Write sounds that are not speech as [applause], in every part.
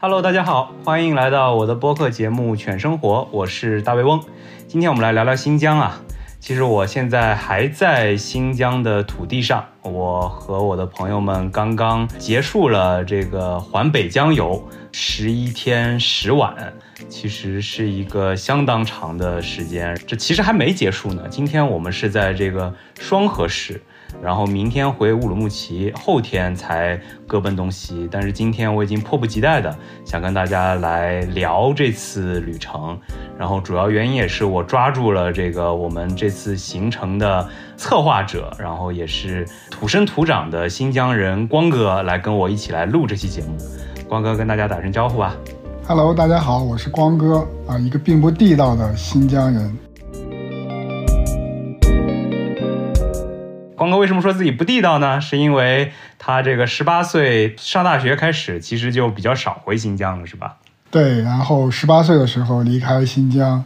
Hello，大家好，欢迎来到我的播客节目《犬生活》，我是大胃翁。今天我们来聊聊新疆啊。其实我现在还在新疆的土地上，我和我的朋友们刚刚结束了这个环北疆游，十一天十晚，其实是一个相当长的时间。这其实还没结束呢，今天我们是在这个双河市。然后明天回乌鲁木齐，后天才各奔东西。但是今天我已经迫不及待的想跟大家来聊这次旅程。然后主要原因也是我抓住了这个我们这次行程的策划者，然后也是土生土长的新疆人光哥来跟我一起来录这期节目。光哥跟大家打声招呼吧。Hello，大家好，我是光哥啊，一个并不地道的新疆人。光哥为什么说自己不地道呢？是因为他这个十八岁上大学开始，其实就比较少回新疆了，是吧？对，然后十八岁的时候离开新疆，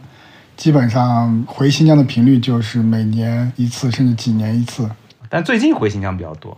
基本上回新疆的频率就是每年一次，甚至几年一次。但最近回新疆比较多。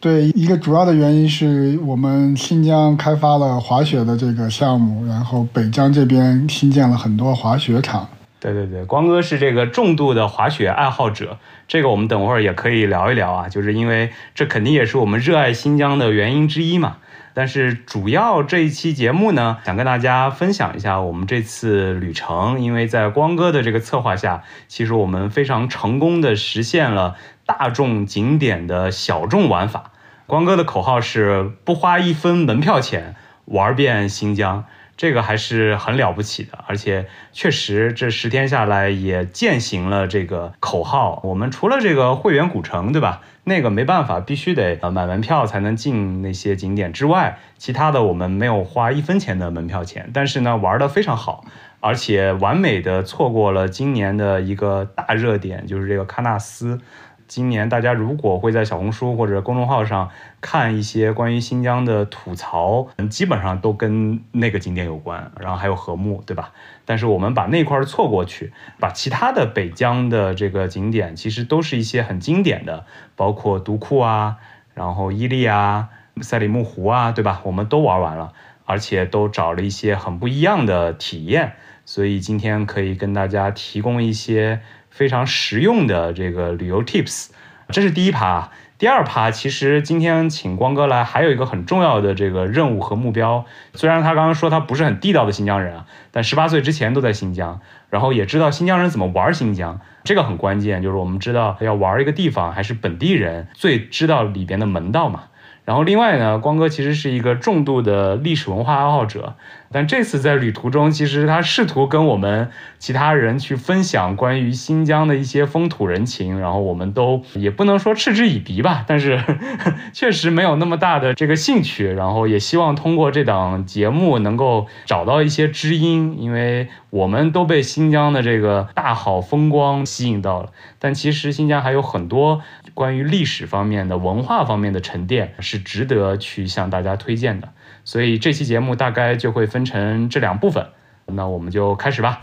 对，一个主要的原因是我们新疆开发了滑雪的这个项目，然后北疆这边新建了很多滑雪场。对对对，光哥是这个重度的滑雪爱好者。这个我们等会儿也可以聊一聊啊，就是因为这肯定也是我们热爱新疆的原因之一嘛。但是主要这一期节目呢，想跟大家分享一下我们这次旅程，因为在光哥的这个策划下，其实我们非常成功的实现了大众景点的小众玩法。光哥的口号是不花一分门票钱玩遍新疆。这个还是很了不起的，而且确实这十天下来也践行了这个口号。我们除了这个会员古城，对吧？那个没办法，必须得呃买门票才能进那些景点之外，其他的我们没有花一分钱的门票钱。但是呢，玩的非常好，而且完美的错过了今年的一个大热点，就是这个喀纳斯。今年大家如果会在小红书或者公众号上看一些关于新疆的吐槽，基本上都跟那个景点有关，然后还有禾木，对吧？但是我们把那块儿错过去，把其他的北疆的这个景点，其实都是一些很经典的，包括独库啊，然后伊利啊、赛里木湖啊，对吧？我们都玩完了，而且都找了一些很不一样的体验，所以今天可以跟大家提供一些。非常实用的这个旅游 tips，这是第一趴。第二趴，其实今天请光哥来，还有一个很重要的这个任务和目标。虽然他刚刚说他不是很地道的新疆人啊，但十八岁之前都在新疆，然后也知道新疆人怎么玩新疆，这个很关键。就是我们知道要玩一个地方，还是本地人最知道里边的门道嘛。然后另外呢，光哥其实是一个重度的历史文化爱好者，但这次在旅途中，其实他试图跟我们其他人去分享关于新疆的一些风土人情，然后我们都也不能说嗤之以鼻吧，但是 [laughs] 确实没有那么大的这个兴趣。然后也希望通过这档节目能够找到一些知音，因为我们都被新疆的这个大好风光吸引到了，但其实新疆还有很多。关于历史方面的、文化方面的沉淀是值得去向大家推荐的，所以这期节目大概就会分成这两部分。那我们就开始吧。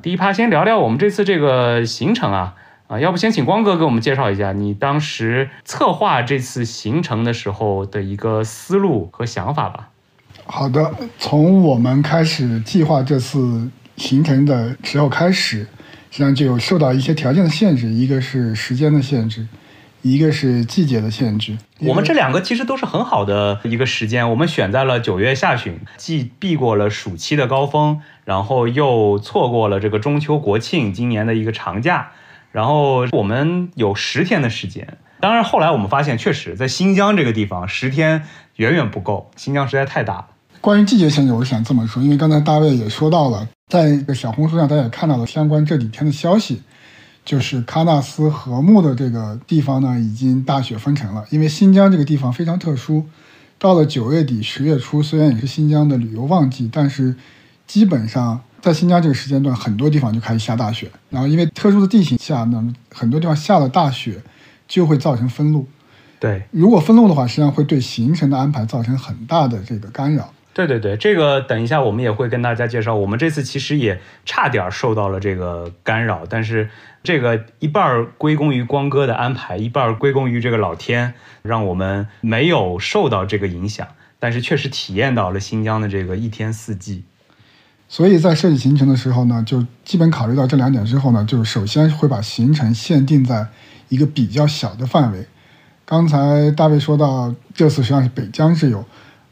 第一趴先聊聊我们这次这个行程啊啊，要不先请光哥给我们介绍一下你当时策划这次行程的时候的一个思路和想法吧。好的，从我们开始计划这次行程的时候开始。实际上就有受到一些条件的限制，一个是时间的限制，一个是季节的限制。我们这两个其实都是很好的一个时间，我们选在了九月下旬，既避过了暑期的高峰，然后又错过了这个中秋国庆今年的一个长假，然后我们有十天的时间。当然后来我们发现，确实在新疆这个地方十天远远不够，新疆实在太大了。关于季节限制，我想这么说，因为刚才大卫也说到了。在这个小红书上，大家也看到了相关这几天的消息，就是喀纳斯禾木的这个地方呢，已经大雪封城了。因为新疆这个地方非常特殊，到了九月底十月初，虽然也是新疆的旅游旺季，但是基本上在新疆这个时间段，很多地方就开始下大雪。然后因为特殊的地形下，呢很多地方下了大雪，就会造成封路。对，如果封路的话，实际上会对行程的安排造成很大的这个干扰。对对对，这个等一下我们也会跟大家介绍。我们这次其实也差点受到了这个干扰，但是这个一半归功于光哥的安排，一半归功于这个老天，让我们没有受到这个影响。但是确实体验到了新疆的这个一天四季。所以在设计行程的时候呢，就基本考虑到这两点之后呢，就是首先会把行程限定在一个比较小的范围。刚才大卫说到这次实际上是北疆之游，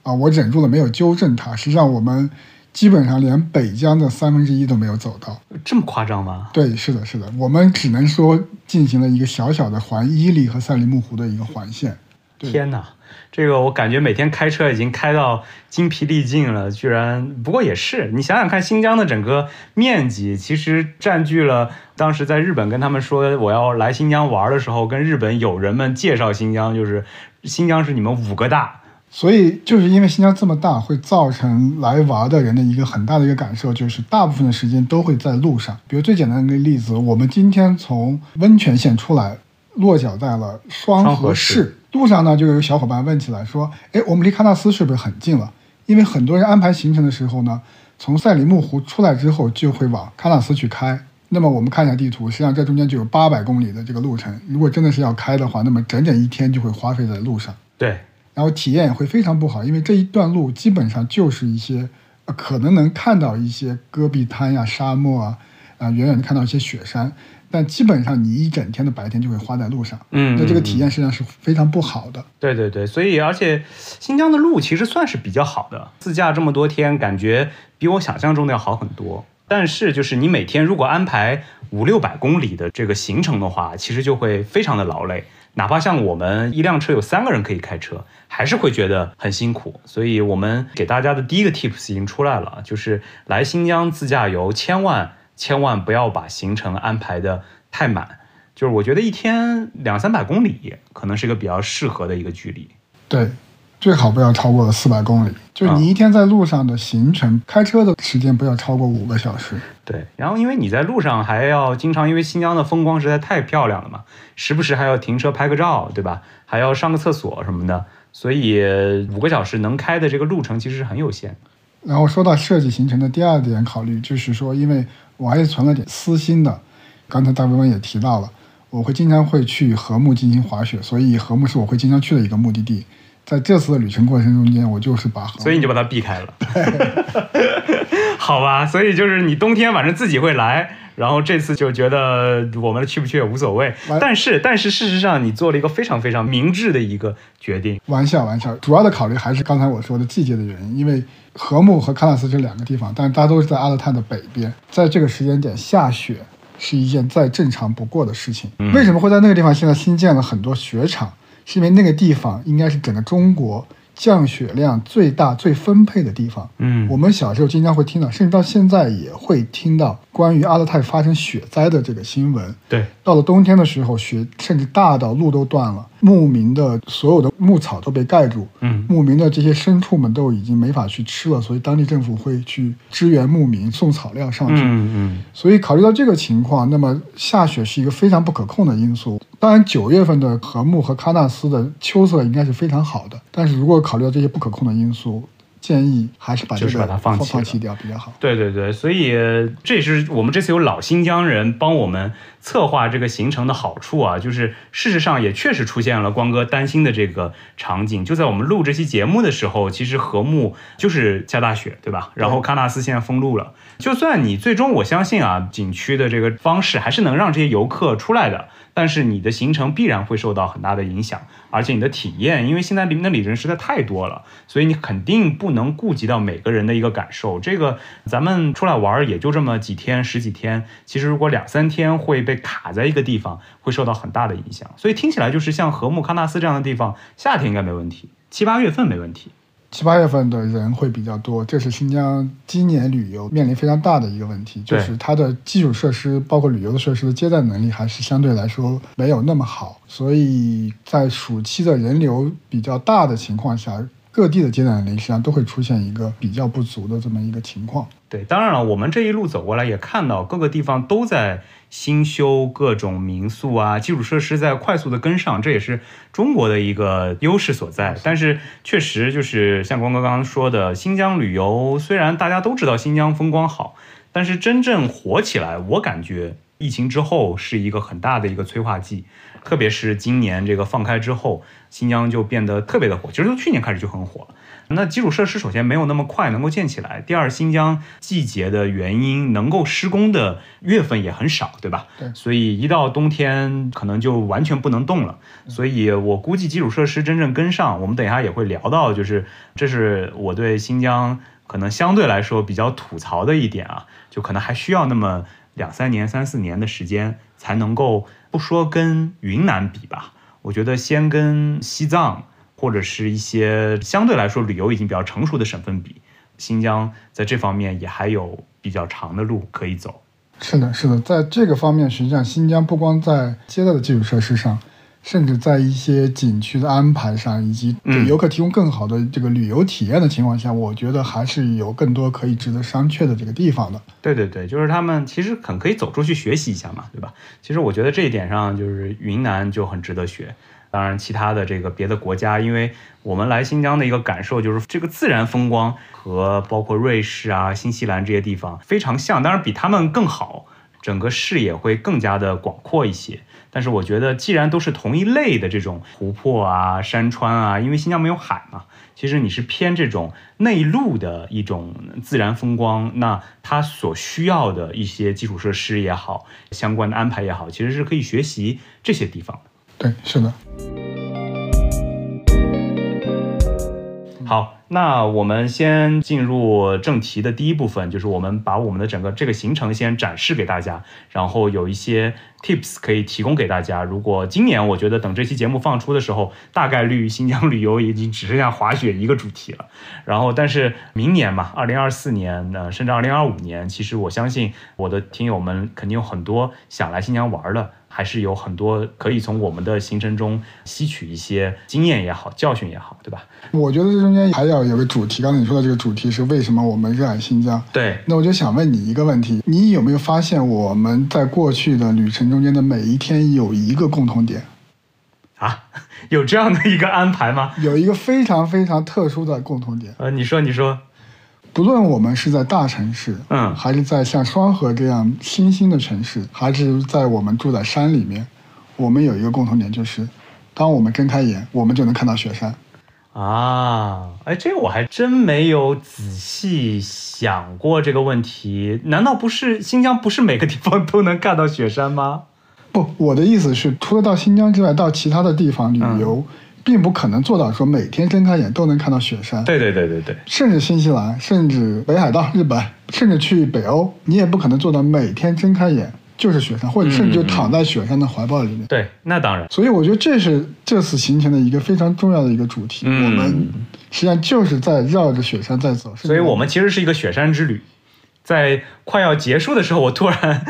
啊，我忍住了没有纠正他。实际上我们基本上连北疆的三分之一都没有走到，这么夸张吗？对，是的，是的，我们只能说进行了一个小小的环伊犁和赛里木湖的一个环线。天哪！这个我感觉每天开车已经开到精疲力尽了，居然不过也是，你想想看，新疆的整个面积其实占据了当时在日本跟他们说我要来新疆玩的时候，跟日本友人们介绍新疆，就是新疆是你们五个大，所以就是因为新疆这么大，会造成来玩的人的一个很大的一个感受，就是大部分的时间都会在路上。比如最简单的一个例子，我们今天从温泉县出来，落脚在了双河市。路上呢，就有小伙伴问起来说：“哎，我们离喀纳斯是不是很近了？”因为很多人安排行程的时候呢，从赛里木湖出来之后就会往喀纳斯去开。那么我们看一下地图，实际上这中间就有八百公里的这个路程。如果真的是要开的话，那么整整一天就会花费在路上。对，然后体验也会非常不好，因为这一段路基本上就是一些可能能看到一些戈壁滩呀、沙漠啊，啊，远远的看到一些雪山。但基本上你一整天的白天就会花在路上，嗯，那这个体验实际上是非常不好的。对对对，所以而且新疆的路其实算是比较好的，自驾这么多天，感觉比我想象中的要好很多。但是就是你每天如果安排五六百公里的这个行程的话，其实就会非常的劳累。哪怕像我们一辆车有三个人可以开车，还是会觉得很辛苦。所以我们给大家的第一个 tips 已经出来了，就是来新疆自驾游，千万。千万不要把行程安排的太满，就是我觉得一天两三百公里可能是一个比较适合的一个距离。对，最好不要超过四百公里。就是你一天在路上的行程，开车的时间不要超过五个小时。对，然后因为你在路上还要经常，因为新疆的风光实在太漂亮了嘛，时不时还要停车拍个照，对吧？还要上个厕所什么的，所以五个小时能开的这个路程其实是很有限。然后说到设计行程的第二点考虑，就是说因为。我还是存了点私心的，刚才大部分也提到了，我会经常会去禾木进行滑雪，所以禾木是我会经常去的一个目的地。在这次的旅行过程中间，我就是把，所以你就把它避开了，[laughs] 好吧？所以就是你冬天反正自己会来。然后这次就觉得我们去不去也无所谓，但是但是事实上你做了一个非常非常明智的一个决定。玩笑玩笑，主要的考虑还是刚才我说的季节的原因，因为禾木和喀纳斯这两个地方，但是大家都是在阿勒泰的北边，在这个时间点下雪是一件再正常不过的事情。为什么会在那个地方现在新建了很多雪场？是因为那个地方应该是整个中国。降雪量最大、最分配的地方，嗯，我们小时候经常会听到，甚至到现在也会听到关于阿勒泰发生雪灾的这个新闻。对，到了冬天的时候，雪甚至大到路都断了，牧民的所有的牧草都被盖住，嗯，牧民的这些牲畜们都已经没法去吃了，所以当地政府会去支援牧民送草料上去。嗯嗯，所以考虑到这个情况，那么下雪是一个非常不可控的因素。当然，九月份的禾木和喀纳斯的秋色应该是非常好的，但是如果考虑到这些不可控的因素，建议还是把就是把它放弃掉比较好。对对对，所以这也是我们这次有老新疆人帮我们策划这个行程的好处啊，就是事实上也确实出现了光哥担心的这个场景。就在我们录这期节目的时候，其实禾木就是下大雪，对吧？然后喀纳斯现在封路了。就算你最终我相信啊，景区的这个方式还是能让这些游客出来的。但是你的行程必然会受到很大的影响，而且你的体验，因为现在里面的里人实在太多了，所以你肯定不能顾及到每个人的一个感受。这个咱们出来玩也就这么几天十几天，其实如果两三天会被卡在一个地方，会受到很大的影响。所以听起来就是像和木康纳斯这样的地方，夏天应该没问题，七八月份没问题。七八月份的人会比较多，这是新疆今年旅游面临非常大的一个问题，就是它的基础设施，包括旅游的设施的接待能力，还是相对来说没有那么好。所以在暑期的人流比较大的情况下，各地的接待能力实际上都会出现一个比较不足的这么一个情况。对，当然了，我们这一路走过来也看到各个地方都在新修各种民宿啊，基础设施在快速的跟上，这也是中国的一个优势所在。但是确实就是像光哥刚刚说的，新疆旅游虽然大家都知道新疆风光好，但是真正火起来，我感觉疫情之后是一个很大的一个催化剂。特别是今年这个放开之后，新疆就变得特别的火。其实从去年开始就很火了。那基础设施首先没有那么快能够建起来，第二，新疆季节的原因，能够施工的月份也很少，对吧？对。所以一到冬天，可能就完全不能动了。所以我估计基础设施真正跟上，我们等一下也会聊到，就是这是我对新疆可能相对来说比较吐槽的一点啊，就可能还需要那么两三年、三四年的时间才能够。不说跟云南比吧，我觉得先跟西藏或者是一些相对来说旅游已经比较成熟的省份比，新疆在这方面也还有比较长的路可以走。是的，是的，在这个方面，实际上新疆不光在接待的基础设施上。甚至在一些景区的安排上，以及给游客提供更好的这个旅游体验的情况下，我觉得还是有更多可以值得商榷的这个地方的。对对对，就是他们其实很可以走出去学习一下嘛，对吧？其实我觉得这一点上，就是云南就很值得学。当然，其他的这个别的国家，因为我们来新疆的一个感受就是，这个自然风光和包括瑞士啊、新西兰这些地方非常像，当然比他们更好，整个视野会更加的广阔一些。但是我觉得，既然都是同一类的这种湖泊啊、山川啊，因为新疆没有海嘛，其实你是偏这种内陆的一种自然风光，那它所需要的一些基础设施也好，相关的安排也好，其实是可以学习这些地方的。对，是的。好。那我们先进入正题的第一部分，就是我们把我们的整个这个行程先展示给大家，然后有一些 tips 可以提供给大家。如果今年我觉得等这期节目放出的时候，大概率新疆旅游已经只剩下滑雪一个主题了。然后，但是明年嘛，二零二四年呢，甚至二零二五年，其实我相信我的听友们肯定有很多想来新疆玩的。还是有很多可以从我们的行程中吸取一些经验也好，教训也好，对吧？我觉得这中间还要有个主题。刚才你说的这个主题是为什么我们热爱新疆？对。那我就想问你一个问题：你有没有发现我们在过去的旅程中间的每一天有一个共同点？啊，[laughs] 有这样的一个安排吗？有一个非常非常特殊的共同点。呃，你说，你说。不论我们是在大城市，嗯，还是在像双河这样新兴的城市，还是在我们住在山里面，我们有一个共同点，就是当我们睁开眼，我们就能看到雪山。啊，哎，这个我还真没有仔细想过这个问题。难道不是新疆不是每个地方都能看到雪山吗？不，我的意思是，除了到新疆之外，到其他的地方旅游。并不可能做到说每天睁开眼都能看到雪山。对对对对对。甚至新西兰，甚至北海道、日本，[laughs] 甚至去北欧，你也不可能做到每天睁开眼就是雪山，或者甚至就躺在雪山的怀抱里面。对，那当然。所以我觉得这是这次行程的一个非常重要的一个主题。我们实际上就是在绕着雪山在走。所以我们其实是一个雪山之旅。在快要结束的时候，我突然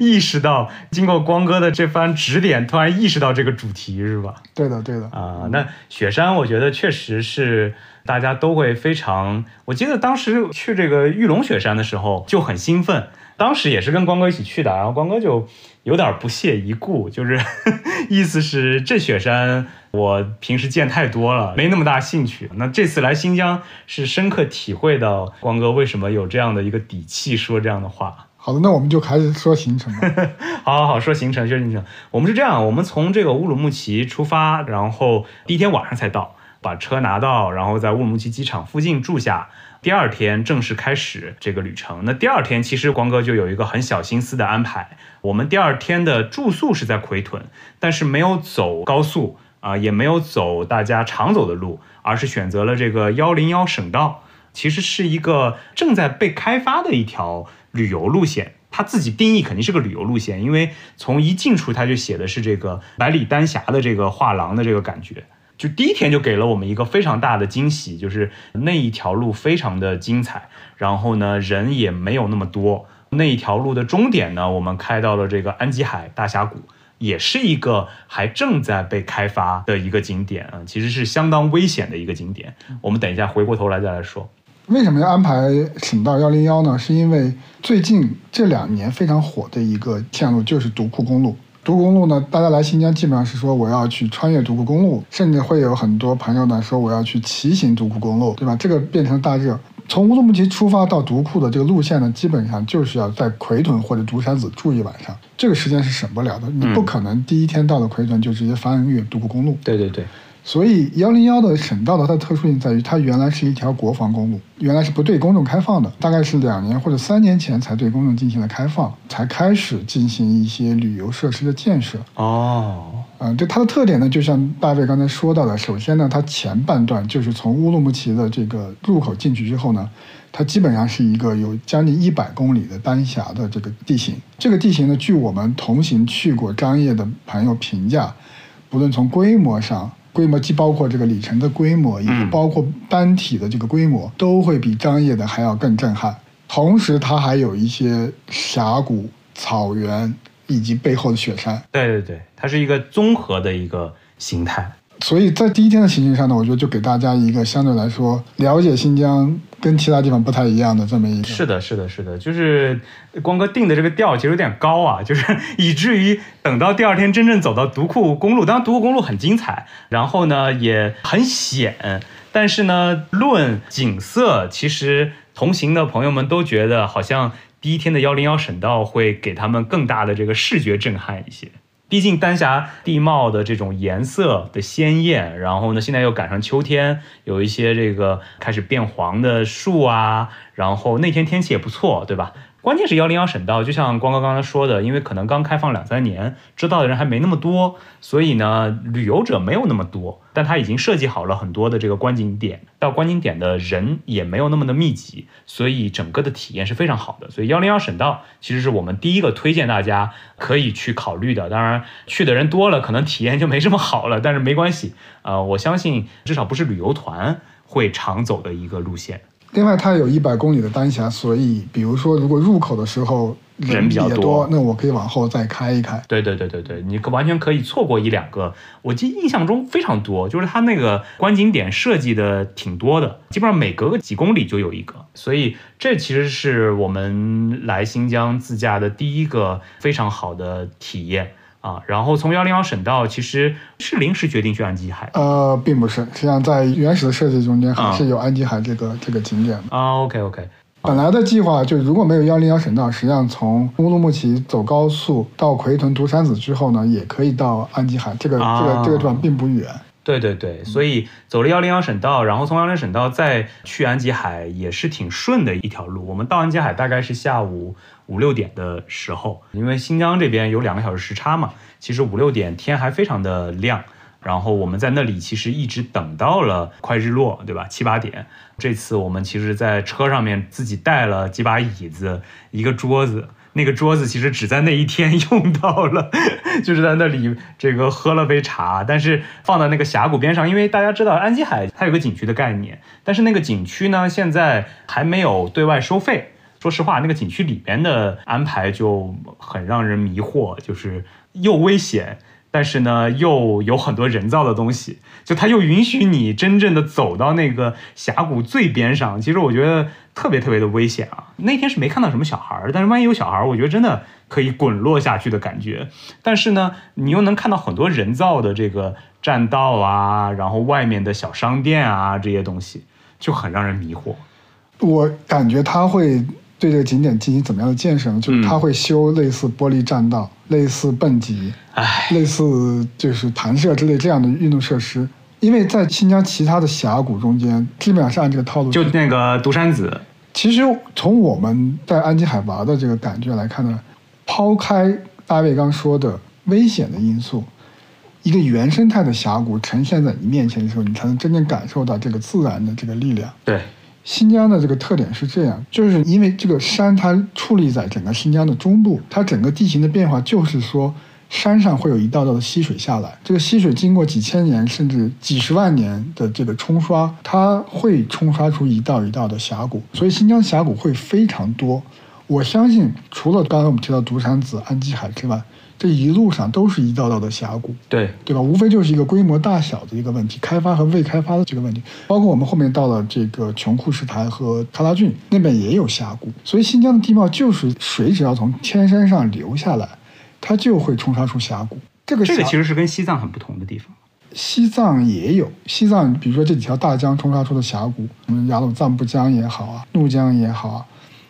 意识到，经过光哥的这番指点，突然意识到这个主题是吧？对的，对的啊。那雪山，我觉得确实是大家都会非常。我记得当时去这个玉龙雪山的时候就很兴奋。当时也是跟光哥一起去的，然后光哥就有点不屑一顾，就是 [laughs] 意思是这雪山我平时见太多了，没那么大兴趣。那这次来新疆是深刻体会到光哥为什么有这样的一个底气说这样的话。好的，那我们就开始说行程吧。[laughs] 好好好，说行程，说行程。我们是这样，我们从这个乌鲁木齐出发，然后第一天晚上才到，把车拿到，然后在乌鲁木齐机场附近住下。第二天正式开始这个旅程。那第二天其实光哥就有一个很小心思的安排。我们第二天的住宿是在奎屯，但是没有走高速啊，也没有走大家常走的路，而是选择了这个幺零幺省道。其实是一个正在被开发的一条旅游路线。它自己定义肯定是个旅游路线，因为从一进出它就写的是这个百里丹霞的这个画廊的这个感觉。就第一天就给了我们一个非常大的惊喜，就是那一条路非常的精彩，然后呢人也没有那么多。那一条路的终点呢，我们开到了这个安吉海大峡谷。也是一个还正在被开发的一个景点啊，其实是相当危险的一个景点。我们等一下回过头来再来说。为什么要安排省道幺零幺呢？是因为最近这两年非常火的一个线路就是独库公路。独库公路呢，大家来新疆基本上是说我要去穿越独库公路，甚至会有很多朋友呢说我要去骑行独库公路，对吧？这个变成大热。从乌鲁木齐出发到独库的这个路线呢，基本上就是要在奎屯或者独山子住一晚上，这个时间是省不了的。你不可能第一天到了奎屯就直接翻越独库公路。对对对。所以幺零幺的省道的它的特殊性在于，它原来是一条国防公路，原来是不对公众开放的，大概是两年或者三年前才对公众进行了开放，才开始进行一些旅游设施的建设。哦，嗯，对它的特点呢，就像大卫刚才说到的，首先呢，它前半段就是从乌鲁木齐的这个入口进去之后呢，它基本上是一个有将近一百公里的丹霞的这个地形。这个地形呢，据我们同行去过张掖的朋友评价，不论从规模上。规模既包括这个里程的规模，也包括单体的这个规模，都会比张掖的还要更震撼。同时，它还有一些峡谷、草原以及背后的雪山。对对对，它是一个综合的一个形态。所以在第一天的行程上呢，我觉得就给大家一个相对来说了解新疆跟其他地方不太一样的这么一个。是的，是的，是的，就是光哥定的这个调其实有点高啊，就是以至于等到第二天真正走到独库公路，当然独库公路很精彩，然后呢也很险，但是呢论景色，其实同行的朋友们都觉得好像第一天的幺零幺省道会给他们更大的这个视觉震撼一些。毕竟丹霞地貌的这种颜色的鲜艳，然后呢，现在又赶上秋天，有一些这个开始变黄的树啊，然后那天天气也不错，对吧？关键是幺零幺省道，就像光哥刚才说的，因为可能刚开放两三年，知道的人还没那么多，所以呢，旅游者没有那么多。但它已经设计好了很多的这个观景点，到观景点的人也没有那么的密集，所以整个的体验是非常好的。所以幺零幺省道其实是我们第一个推荐大家可以去考虑的。当然，去的人多了，可能体验就没这么好了，但是没关系啊，我相信至少不是旅游团会常走的一个路线。另外，它有一百公里的丹霞，所以比如说，如果入口的时候人比较多，那我可以往后再开一开。对对对对对，你完全可以错过一两个。我记印象中非常多，就是它那个观景点设计的挺多的，基本上每隔个几公里就有一个。所以这其实是我们来新疆自驾的第一个非常好的体验。啊，然后从幺零幺省道其实是临时决定去安吉海，呃，并不是，实际上在原始的设计中间还是有安吉海这个这个景点的啊。OK OK，本来的计划就如果没有幺零幺省道，实际上从乌鲁木齐走高速到奎屯独山子之后呢，也可以到安吉海，这个这个这个地方并不远。对对对，所以走了幺零幺省道，然后从幺零省道再去安吉海也是挺顺的一条路。我们到安吉海大概是下午五六点的时候，因为新疆这边有两个小时时差嘛，其实五六点天还非常的亮。然后我们在那里其实一直等到了快日落，对吧？七八点。这次我们其实在车上面自己带了几把椅子，一个桌子。那个桌子其实只在那一天用到了，[laughs] 就是在那里这个喝了杯茶，但是放在那个峡谷边上，因为大家知道安吉海它有个景区的概念，但是那个景区呢现在还没有对外收费。说实话，那个景区里边的安排就很让人迷惑，就是又危险。但是呢，又有很多人造的东西，就它又允许你真正的走到那个峡谷最边上。其实我觉得特别特别的危险啊！那天是没看到什么小孩儿，但是万一有小孩儿，我觉得真的可以滚落下去的感觉。但是呢，你又能看到很多人造的这个栈道啊，然后外面的小商店啊这些东西，就很让人迷惑。我感觉他会。对这个景点进行怎么样的建设呢？就是他会修类似玻璃栈道、类似蹦极、类似就是弹射之类这样的运动设施。因为在新疆其他的峡谷中间，基本上是按这个套路。就那个独山子。其实从我们在安吉海拔的这个感觉来看呢，抛开大卫刚说的危险的因素，一个原生态的峡谷呈现在你面前的时候，你才能真正感受到这个自然的这个力量。对。新疆的这个特点是这样，就是因为这个山它矗立在整个新疆的中部，它整个地形的变化就是说，山上会有一道道的溪水下来，这个溪水经过几千年甚至几十万年的这个冲刷，它会冲刷出一道一道的峡谷，所以新疆峡谷会非常多。我相信，除了刚才我们提到独山子、安吉海之外，这一路上都是一道道的峡谷，对，对吧？无非就是一个规模大小的一个问题，开发和未开发的这个问题。包括我们后面到了这个琼库什台和喀拉峻那边也有峡谷，所以新疆的地貌就是水只要从天山上流下来，它就会冲刷出峡谷。这个峡这个其实是跟西藏很不同的地方。西藏也有，西藏比如说这几条大江冲刷出的峡谷，什么雅鲁藏布江也好啊，怒江也好啊，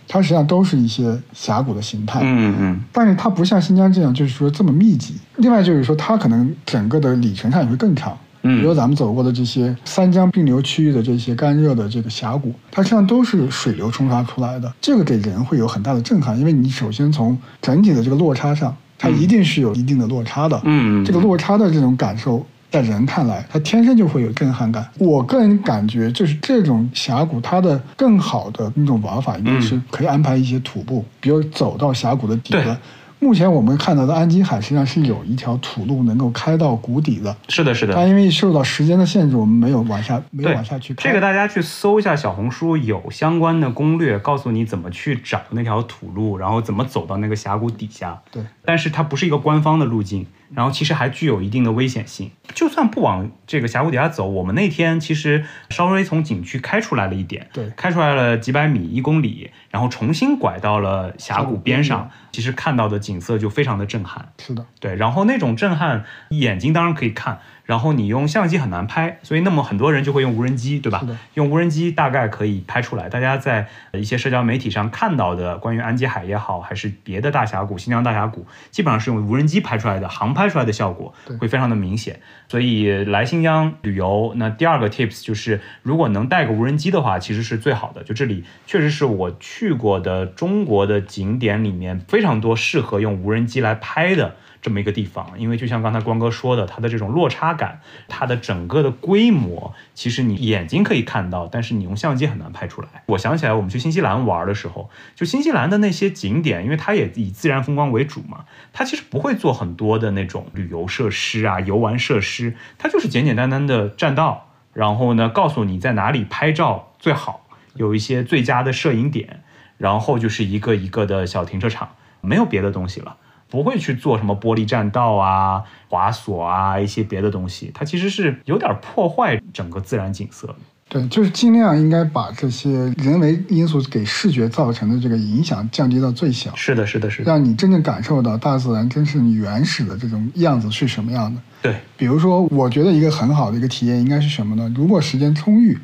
它实际上都是一些峡谷的形态。嗯嗯，但是它不像新疆这样，就是说这么密集。另外就是说，它可能整个的里程上也会更长。嗯比如咱们走过的这些三江并流区域的这些干热的这个峡谷，它实际上都是水流冲刷出来的。这个给人会有很大的震撼，因为你首先从整体的这个落差上，它一定是有一定的落差的。嗯嗯这个落差的这种感受。在人看来，它天生就会有震撼感。我个人感觉，就是这种峡谷，它的更好的那种玩法，应该是可以安排一些徒步，比如走到峡谷的底端。目前我们看到的安吉海实际上是有一条土路能够开到谷底的，是的，是的。但因为受到时间的限制，我们没有往下没有往下去开。这个大家去搜一下小红书，有相关的攻略，告诉你怎么去找那条土路，然后怎么走到那个峡谷底下。对，但是它不是一个官方的路径，然后其实还具有一定的危险性。就算不往这个峡谷底下走，我们那天其实稍微从景区开出来了一点，对开出来了几百米、一公里，然后重新拐到了峡谷边上，其实看到的景色就非常的震撼。是的，对，然后那种震撼，眼睛当然可以看，然后你用相机很难拍，所以那么很多人就会用无人机，对吧？用无人机大概可以拍出来。大家在一些社交媒体上看到的关于安吉海也好，还是别的大峡谷、新疆大峡谷，基本上是用无人机拍出来的，航拍出来的效果会非常的明显。所以来新疆旅游，那第二个 tips 就是，如果能带个无人机的话，其实是最好的。就这里确实是我去过的中国的景点里面非常多适合用无人机来拍的。这么一个地方，因为就像刚才光哥说的，它的这种落差感，它的整个的规模，其实你眼睛可以看到，但是你用相机很难拍出来。我想起来，我们去新西兰玩的时候，就新西兰的那些景点，因为它也以自然风光为主嘛，它其实不会做很多的那种旅游设施啊、游玩设施，它就是简简单单的栈道，然后呢，告诉你在哪里拍照最好，有一些最佳的摄影点，然后就是一个一个的小停车场，没有别的东西了。不会去做什么玻璃栈道啊、滑索啊一些别的东西，它其实是有点破坏整个自然景色的。对，就是尽量应该把这些人为因素给视觉造成的这个影响降低到最小，是的，是的，是的，让你真正感受到大自然真正原始的这种样子是什么样的。对，比如说，我觉得一个很好的一个体验应该是什么呢？如果时间充裕，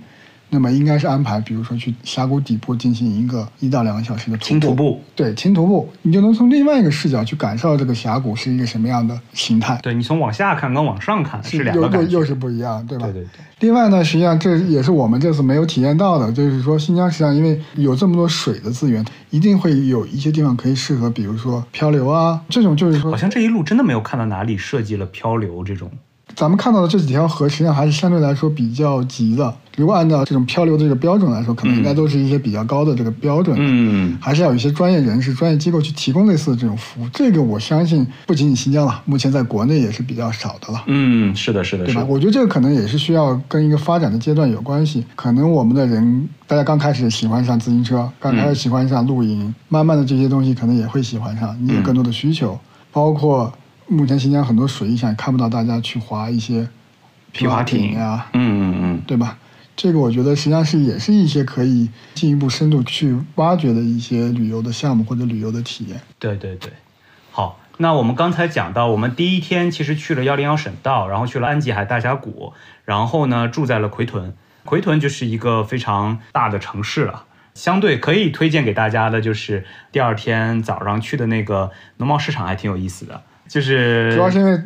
那么应该是安排，比如说去峡谷底部进行一个一到两个小时的徒轻徒步，对，轻徒步，你就能从另外一个视角去感受这个峡谷是一个什么样的形态，对你从往下看跟往上看是两又个感觉。又又是不一样，对吧？对对对，另外呢，实际上这也是我们这次没有体验到的，就是说新疆实际上因为有这么多水的资源，一定会有一些地方可以适合，比如说漂流啊，这种就是说好像这一路真的没有看到哪里设计了漂流这种。咱们看到的这几条河，实际上还是相对来说比较急的。如果按照这种漂流的这个标准来说，可能应该都是一些比较高的这个标准。嗯，还是要有一些专业人士、专业机构去提供类似的这种服务。这个我相信不仅仅新疆了，目前在国内也是比较少的了。嗯，是的，是的，对吧？是的。我觉得这个可能也是需要跟一个发展的阶段有关系。可能我们的人，大家刚开始喜欢上自行车，刚开始喜欢上露营，慢慢的这些东西可能也会喜欢上。你有更多的需求，包括目前新疆很多水域上也看不到大家去划一些皮划艇艇呀、嗯嗯嗯，对吧？这个我觉得实际上是也是一些可以进一步深度去挖掘的一些旅游的项目或者旅游的体验。对对对。好，那我们刚才讲到，我们第一天其实去了幺零幺省道，然后去了安吉海大峡谷，然后呢住在了奎屯。奎屯就是一个非常大的城市了。相对可以推荐给大家的就是第二天早上去的那个农贸市场，还挺有意思的。就是主要是因为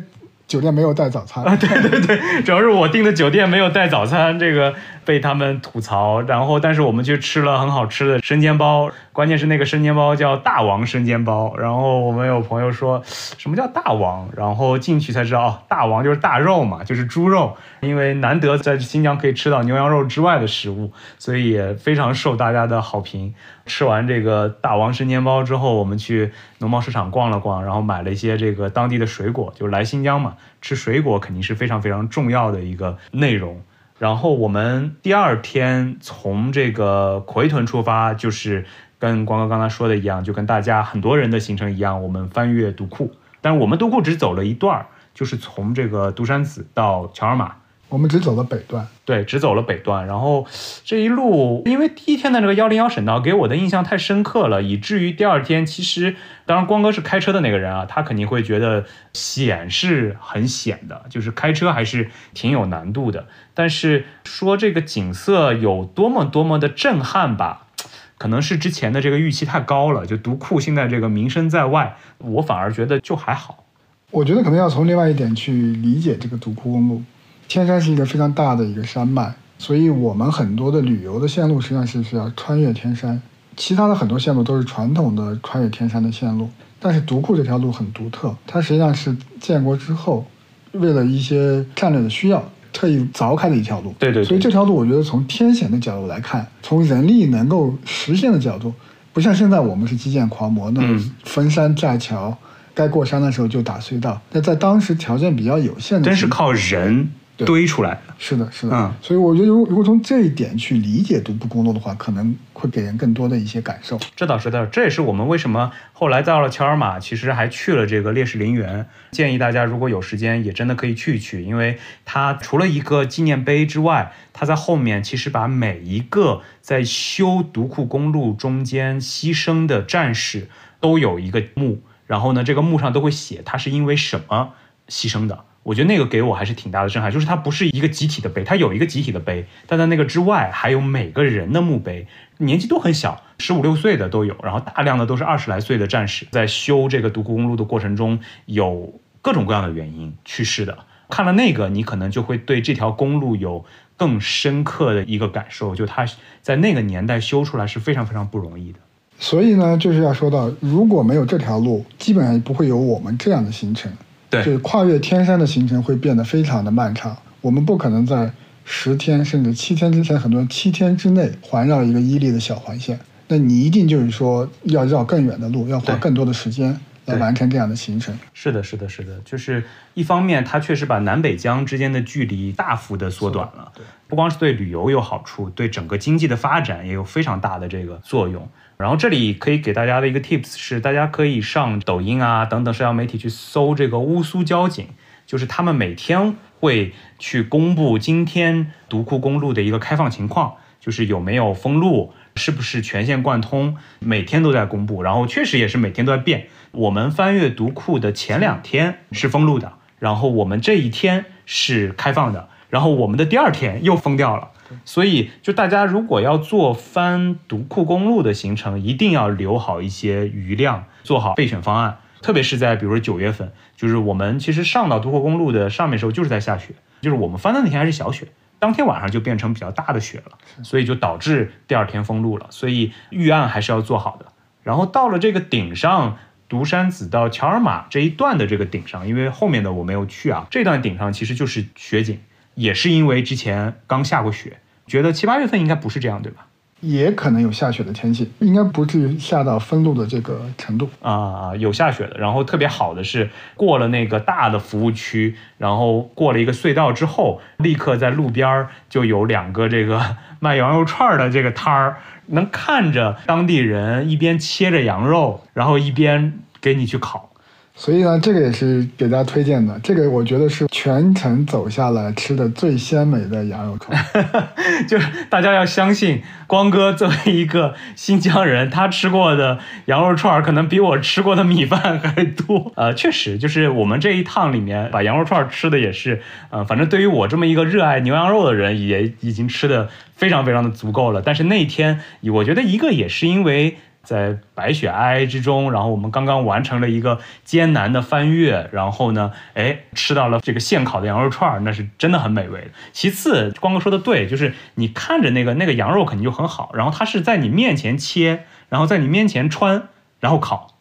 酒店没有带早餐。[laughs] 啊，对对对，主要是我订的酒店没有带早餐，这个被他们吐槽。然后，但是我们去吃了很好吃的生煎包，关键是那个生煎包叫大王生煎包。然后我们有朋友说什么叫大王，然后进去才知道，大王就是大肉嘛，就是猪肉。因为难得在新疆可以吃到牛羊肉之外的食物，所以也非常受大家的好评。吃完这个大王生煎包之后，我们去农贸市场逛了逛，然后买了一些这个当地的水果。就是来新疆嘛，吃水果肯定是非常非常重要的一个内容。然后我们第二天从这个奎屯出发，就是跟光哥刚才说的一样，就跟大家很多人的行程一样，我们翻越独库。但是我们独库只走了一段儿，就是从这个独山子到乔尔玛。我们只走了北段，对，只走了北段，然后这一路，因为第一天的这个幺零幺省道给我的印象太深刻了，以至于第二天其实，当然光哥是开车的那个人啊，他肯定会觉得险是很险的，就是开车还是挺有难度的。但是说这个景色有多么多么的震撼吧，可能是之前的这个预期太高了，就独库现在这个名声在外，我反而觉得就还好。我觉得可能要从另外一点去理解这个独库公路。天山是一个非常大的一个山脉，所以我们很多的旅游的线路实际上是需要穿越天山。其他的很多线路都是传统的穿越天山的线路，但是独库这条路很独特，它实际上是建国之后为了一些战略的需要特意凿开的一条路。对对。所以这条路我觉得从天险的角度来看，从人力能够实现的角度，不像现在我们是基建狂魔，那分山架桥，该过山的时候就打隧道。那在当时条件比较有限的，真是靠人。堆出来的，是的，是的，嗯，所以我觉得，如如果从这一点去理解独步公路的话，可能会给人更多的一些感受。这倒是的，这也是我们为什么后来到了乔尔玛，其实还去了这个烈士陵园。建议大家如果有时间，也真的可以去一去，因为它除了一个纪念碑之外，它在后面其实把每一个在修独库公路中间牺牲的战士都有一个墓，然后呢，这个墓上都会写他是因为什么牺牲的。我觉得那个给我还是挺大的震撼，就是它不是一个集体的碑，它有一个集体的碑，但在那个之外还有每个人的墓碑，年纪都很小，十五六岁的都有，然后大量的都是二十来岁的战士，在修这个独库公路的过程中有各种各样的原因去世的。看了那个，你可能就会对这条公路有更深刻的一个感受，就它在那个年代修出来是非常非常不容易的。所以呢，就是要说到，如果没有这条路，基本上不会有我们这样的行程。对，就是跨越天山的行程会变得非常的漫长。我们不可能在十天甚至七天之前，很多人七天之内环绕一个伊利的小环线。那你一定就是说要绕更远的路，要花更多的时间来完成这样的行程。是的，是的，是的。就是一方面，它确实把南北疆之间的距离大幅的缩短了。对，不光是对旅游有好处，对整个经济的发展也有非常大的这个作用。然后这里可以给大家的一个 tips 是，大家可以上抖音啊等等社交媒体去搜这个乌苏交警，就是他们每天会去公布今天独库公路的一个开放情况，就是有没有封路，是不是全线贯通，每天都在公布。然后确实也是每天都在变。我们翻越独库的前两天是封路的，然后我们这一天是开放的，然后我们的第二天又封掉了。所以，就大家如果要做翻独库公路的行程，一定要留好一些余量，做好备选方案。特别是在比如说九月份，就是我们其实上到独库公路的上面时候就是在下雪，就是我们翻的那天还是小雪，当天晚上就变成比较大的雪了，所以就导致第二天封路了。所以预案还是要做好的。然后到了这个顶上，独山子到乔尔玛这一段的这个顶上，因为后面的我没有去啊，这段顶上其实就是雪景。也是因为之前刚下过雪，觉得七八月份应该不是这样，对吧？也可能有下雪的天气，应该不至于下到封路的这个程度啊。有下雪的，然后特别好的是过了那个大的服务区，然后过了一个隧道之后，立刻在路边就有两个这个卖羊肉串的这个摊儿，能看着当地人一边切着羊肉，然后一边给你去烤。所以呢，这个也是给大家推荐的。这个我觉得是全程走下来吃的最鲜美的羊肉串。[laughs] 就是大家要相信，光哥作为一个新疆人，他吃过的羊肉串可能比我吃过的米饭还多。[laughs] 呃，确实，就是我们这一趟里面把羊肉串吃的也是，呃，反正对于我这么一个热爱牛羊肉的人，也已经吃的非常非常的足够了。但是那天，我觉得一个也是因为。在白雪皑皑之中，然后我们刚刚完成了一个艰难的翻越，然后呢，哎，吃到了这个现烤的羊肉串儿，那是真的很美味。其次，光哥说的对，就是你看着那个那个羊肉肯定就很好，然后它是在你面前切，然后在你面前穿，然后烤。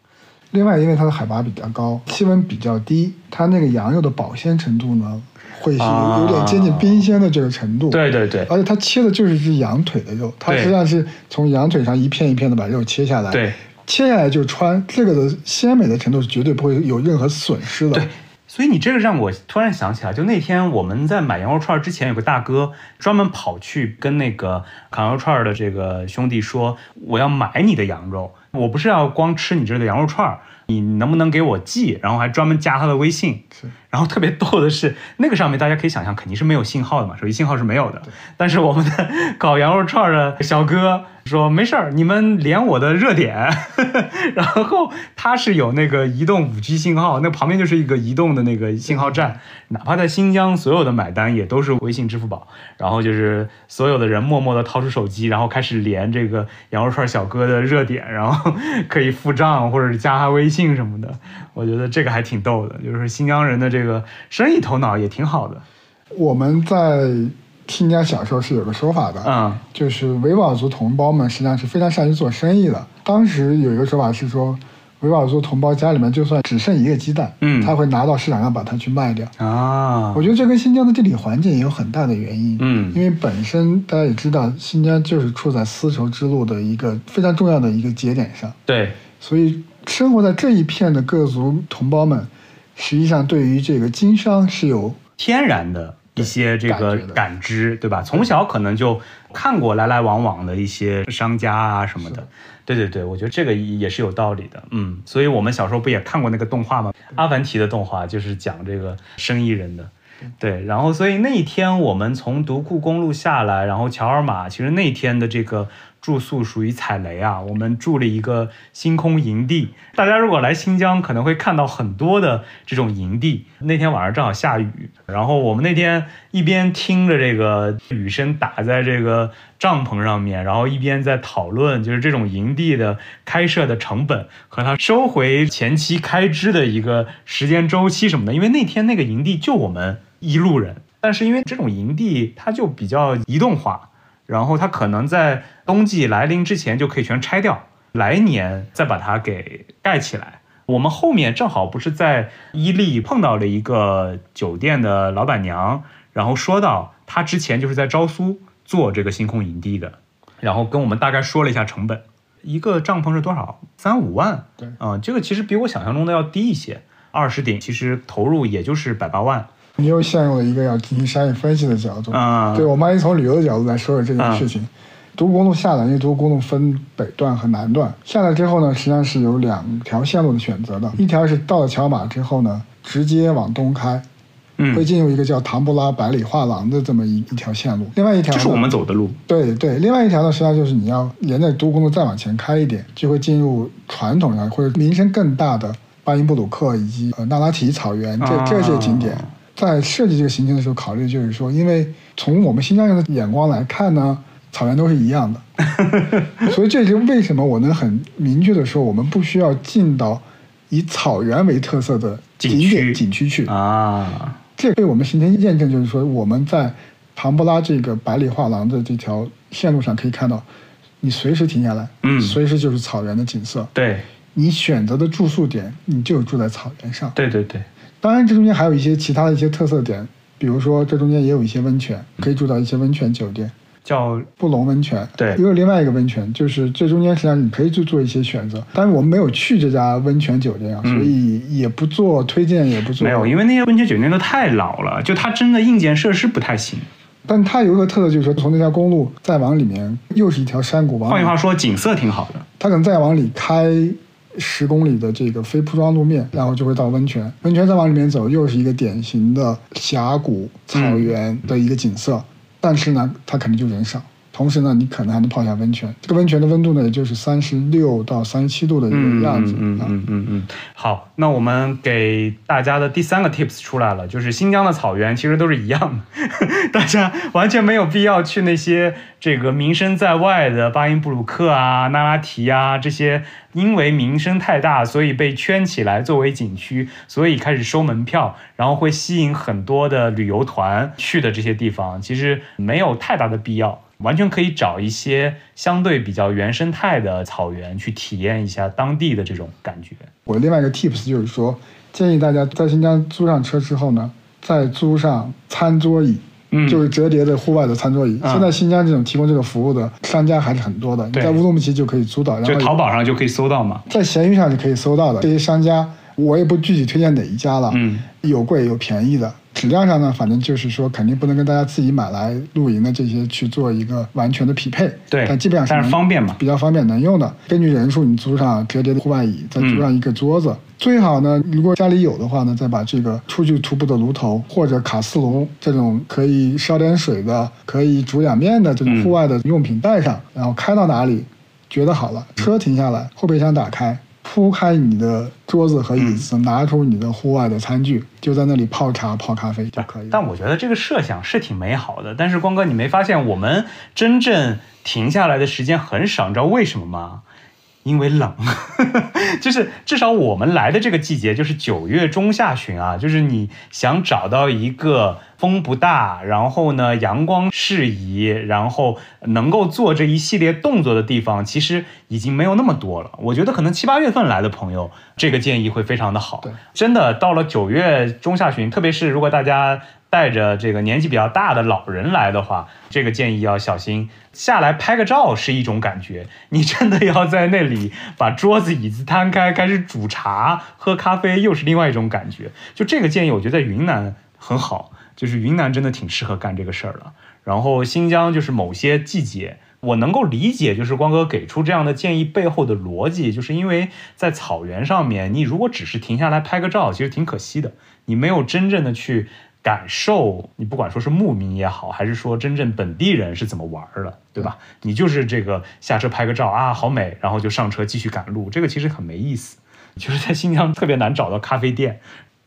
另外，因为它的海拔比较高，气温比较低，它那个羊肉的保鲜程度呢？会是有点接近冰鲜的这个程度，对对对，而且它切的就是一只羊腿的肉，它实际上是从羊腿上一片一片的把肉切下来，对，切下来就穿，这个的鲜美的程度是绝对不会有任何损失的。对，所以你这个让我突然想起来，就那天我们在买羊肉串之前，有个大哥专门跑去跟那个烤羊肉串的这个兄弟说：“我要买你的羊肉，我不是要光吃你这的羊肉串。”你能不能给我寄？然后还专门加他的微信。是。然后特别逗的是，那个上面大家可以想象，肯定是没有信号的嘛，手机信号是没有的。但是我们的搞羊肉串的小哥说没事儿，你们连我的热点，[laughs] 然后他是有那个移动五 G 信号，那旁边就是一个移动的那个信号站，哪怕在新疆，所有的买单也都是微信、支付宝，然后就是所有的人默默的掏出手机，然后开始连这个羊肉串小哥的热点，然后 [laughs] 可以付账或者是加他微信什么的。我觉得这个还挺逗的，就是新疆人的这个生意头脑也挺好的。我们在新疆小时候是有个说法的，嗯，就是维吾尔族同胞们实际上是非常善于做生意的。当时有一个说法是说，维吾尔族同胞家里面就算只剩一个鸡蛋，嗯，他会拿到市场上把它去卖掉。啊，我觉得这跟新疆的地理环境也有很大的原因，嗯，因为本身大家也知道，新疆就是处在丝绸之路的一个非常重要的一个节点上，对，所以。生活在这一片的各族同胞们，实际上对于这个经商是有天然的一些这个感知，对吧？从小可能就看过来来往往的一些商家啊什么的。对对对，我觉得这个也是有道理的。嗯，所以我们小时候不也看过那个动画吗？阿凡提的动画就是讲这个生意人的。对，然后所以那一天我们从独库公路下来，然后乔尔玛，其实那天的这个。住宿属于踩雷啊！我们住了一个星空营地。大家如果来新疆，可能会看到很多的这种营地。那天晚上正好下雨，然后我们那天一边听着这个雨声打在这个帐篷上面，然后一边在讨论，就是这种营地的开设的成本和它收回前期开支的一个时间周期什么的。因为那天那个营地就我们一路人，但是因为这种营地它就比较移动化。然后它可能在冬季来临之前就可以全拆掉，来年再把它给盖起来。我们后面正好不是在伊利碰到了一个酒店的老板娘，然后说到她之前就是在昭苏做这个星空营地的，然后跟我们大概说了一下成本，一个帐篷是多少？三五万。对，嗯，这个其实比我想象中的要低一些，二十顶其实投入也就是百八万。你又陷入了一个要进行商业分析的角度啊！对，我们还是从旅游的角度来说说这件事情。独库公路下来，因为独库公路分北段和南段，下来之后呢，实际上是有两条线路的选择的。一条是到了乔马之后呢，直接往东开，嗯，会进入一个叫唐布拉百里画廊的这么一一条线路。另外一条就是我们走的路。对对，另外一条呢，实际上就是你要沿着独库公路再往前开一点，就会进入传统上或者名声更大的巴音布鲁克以及呃纳拉提草原这这些景点。在设计这个行程的时候，考虑就是说，因为从我们新疆人的眼光来看呢，[laughs] 草原都是一样的，[laughs] 所以这就为什么我能很明确的说，我们不需要进到以草原为特色的景点景区去啊。这对我们形成验证，就是说我们在唐布拉这个百里画廊的这条线路上可以看到，你随时停下来，嗯，随时就是草原的景色。对，你选择的住宿点，你就住在草原上。对对对。当然，这中间还有一些其他的一些特色点，比如说这中间也有一些温泉，可以住到一些温泉酒店，叫布隆温泉。对，也有另外一个温泉，就是这中间实际上你可以去做一些选择。但是我们没有去这家温泉酒店啊，所以也不做推荐，也不做。没有，因为那些温泉酒店都太老了，就它真的硬件设施不太行。但它有一个特色，就是说从那条公路再往里面又是一条山谷，换句话说，景色挺好的。它可能再往里开。十公里的这个非铺装路面，然后就会到温泉。温泉再往里面走，又是一个典型的峡谷草原的一个景色。但是呢，它肯定就人少。同时呢，你可能还能泡一下温泉。这个温泉的温度呢，也就是三十六到三十七度的一个样子。嗯嗯嗯嗯。好，那我们给大家的第三个 tips 出来了，就是新疆的草原其实都是一样的，大家完全没有必要去那些这个名声在外的巴音布鲁克啊、那拉提啊这些，因为名声太大，所以被圈起来作为景区，所以开始收门票，然后会吸引很多的旅游团去的这些地方，其实没有太大的必要。完全可以找一些相对比较原生态的草原去体验一下当地的这种感觉。我另外一个 tips 就是说，建议大家在新疆租上车之后呢，再租上餐桌椅，嗯，就是折叠的户外的餐桌椅。现在新疆这种提供这个服务的商家还是很多的，你在乌鲁木齐就可以租到，然后就淘宝上就可以搜到嘛，在闲鱼上就可以搜到的。这些商家我也不具体推荐哪一家了，嗯，有贵有便宜的。质量上呢，反正就是说肯定不能跟大家自己买来露营的这些去做一个完全的匹配。对，但基本上但是方便嘛，比较方便能用的。根据人数，你租上折叠的户外椅，再租上一个桌子。最好呢，如果家里有的话呢，再把这个出去徒步的炉头或者卡斯炉这种可以烧点水的、可以煮两面的这种户外的用品带上，然后开到哪里，觉得好了，车停下来，后备箱打开。铺开你的桌子和椅子，拿出你的户外的餐具，就在那里泡茶泡咖啡就可以。但我觉得这个设想是挺美好的。但是光哥，你没发现我们真正停下来的时间很少，你知道为什么吗？因为冷，[laughs] 就是至少我们来的这个季节就是九月中下旬啊，就是你想找到一个。风不大，然后呢，阳光适宜，然后能够做这一系列动作的地方，其实已经没有那么多了。我觉得可能七八月份来的朋友，这个建议会非常的好。真的到了九月中下旬，特别是如果大家带着这个年纪比较大的老人来的话，这个建议要小心。下来拍个照是一种感觉，你真的要在那里把桌子椅子摊开，开始煮茶喝咖啡，又是另外一种感觉。就这个建议，我觉得在云南很好。就是云南真的挺适合干这个事儿的，然后新疆就是某些季节，我能够理解，就是光哥给出这样的建议背后的逻辑，就是因为在草原上面，你如果只是停下来拍个照，其实挺可惜的，你没有真正的去感受，你不管说是牧民也好，还是说真正本地人是怎么玩的，对吧？你就是这个下车拍个照啊，好美，然后就上车继续赶路，这个其实很没意思，[laughs] 就是在新疆特别难找到咖啡店。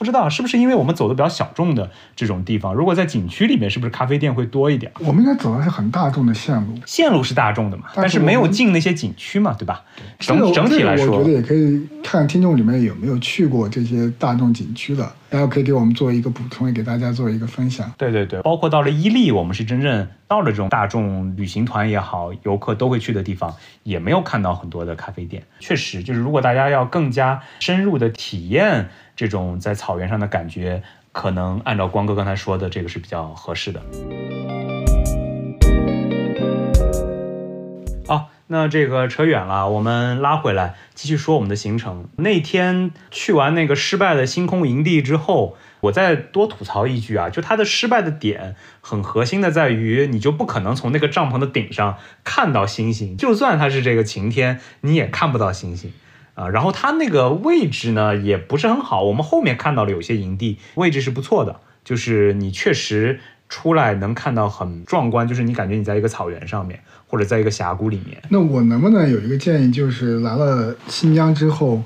不知道是不是因为我们走的比较小众的这种地方，如果在景区里面，是不是咖啡店会多一点？我们应该走的是很大众的线路，线路是大众的嘛，但是没有进那些景区嘛，对吧？整整体来说，我觉得也可以看听众里面有没有去过这些大众景区的，然后可以给我们做一个补充，也给大家做一个分享。对对对，包括到了伊利，我们是真正到了这种大众旅行团也好，游客都会去的地方，也没有看到很多的咖啡店。确实，就是如果大家要更加深入的体验。这种在草原上的感觉，可能按照光哥刚才说的，这个是比较合适的。好，那这个扯远了，我们拉回来继续说我们的行程。那天去完那个失败的星空营地之后，我再多吐槽一句啊，就它的失败的点很核心的在于，你就不可能从那个帐篷的顶上看到星星，就算它是这个晴天，你也看不到星星。啊，然后它那个位置呢也不是很好。我们后面看到了有些营地位置是不错的，就是你确实出来能看到很壮观，就是你感觉你在一个草原上面，或者在一个峡谷里面。那我能不能有一个建议，就是来了新疆之后，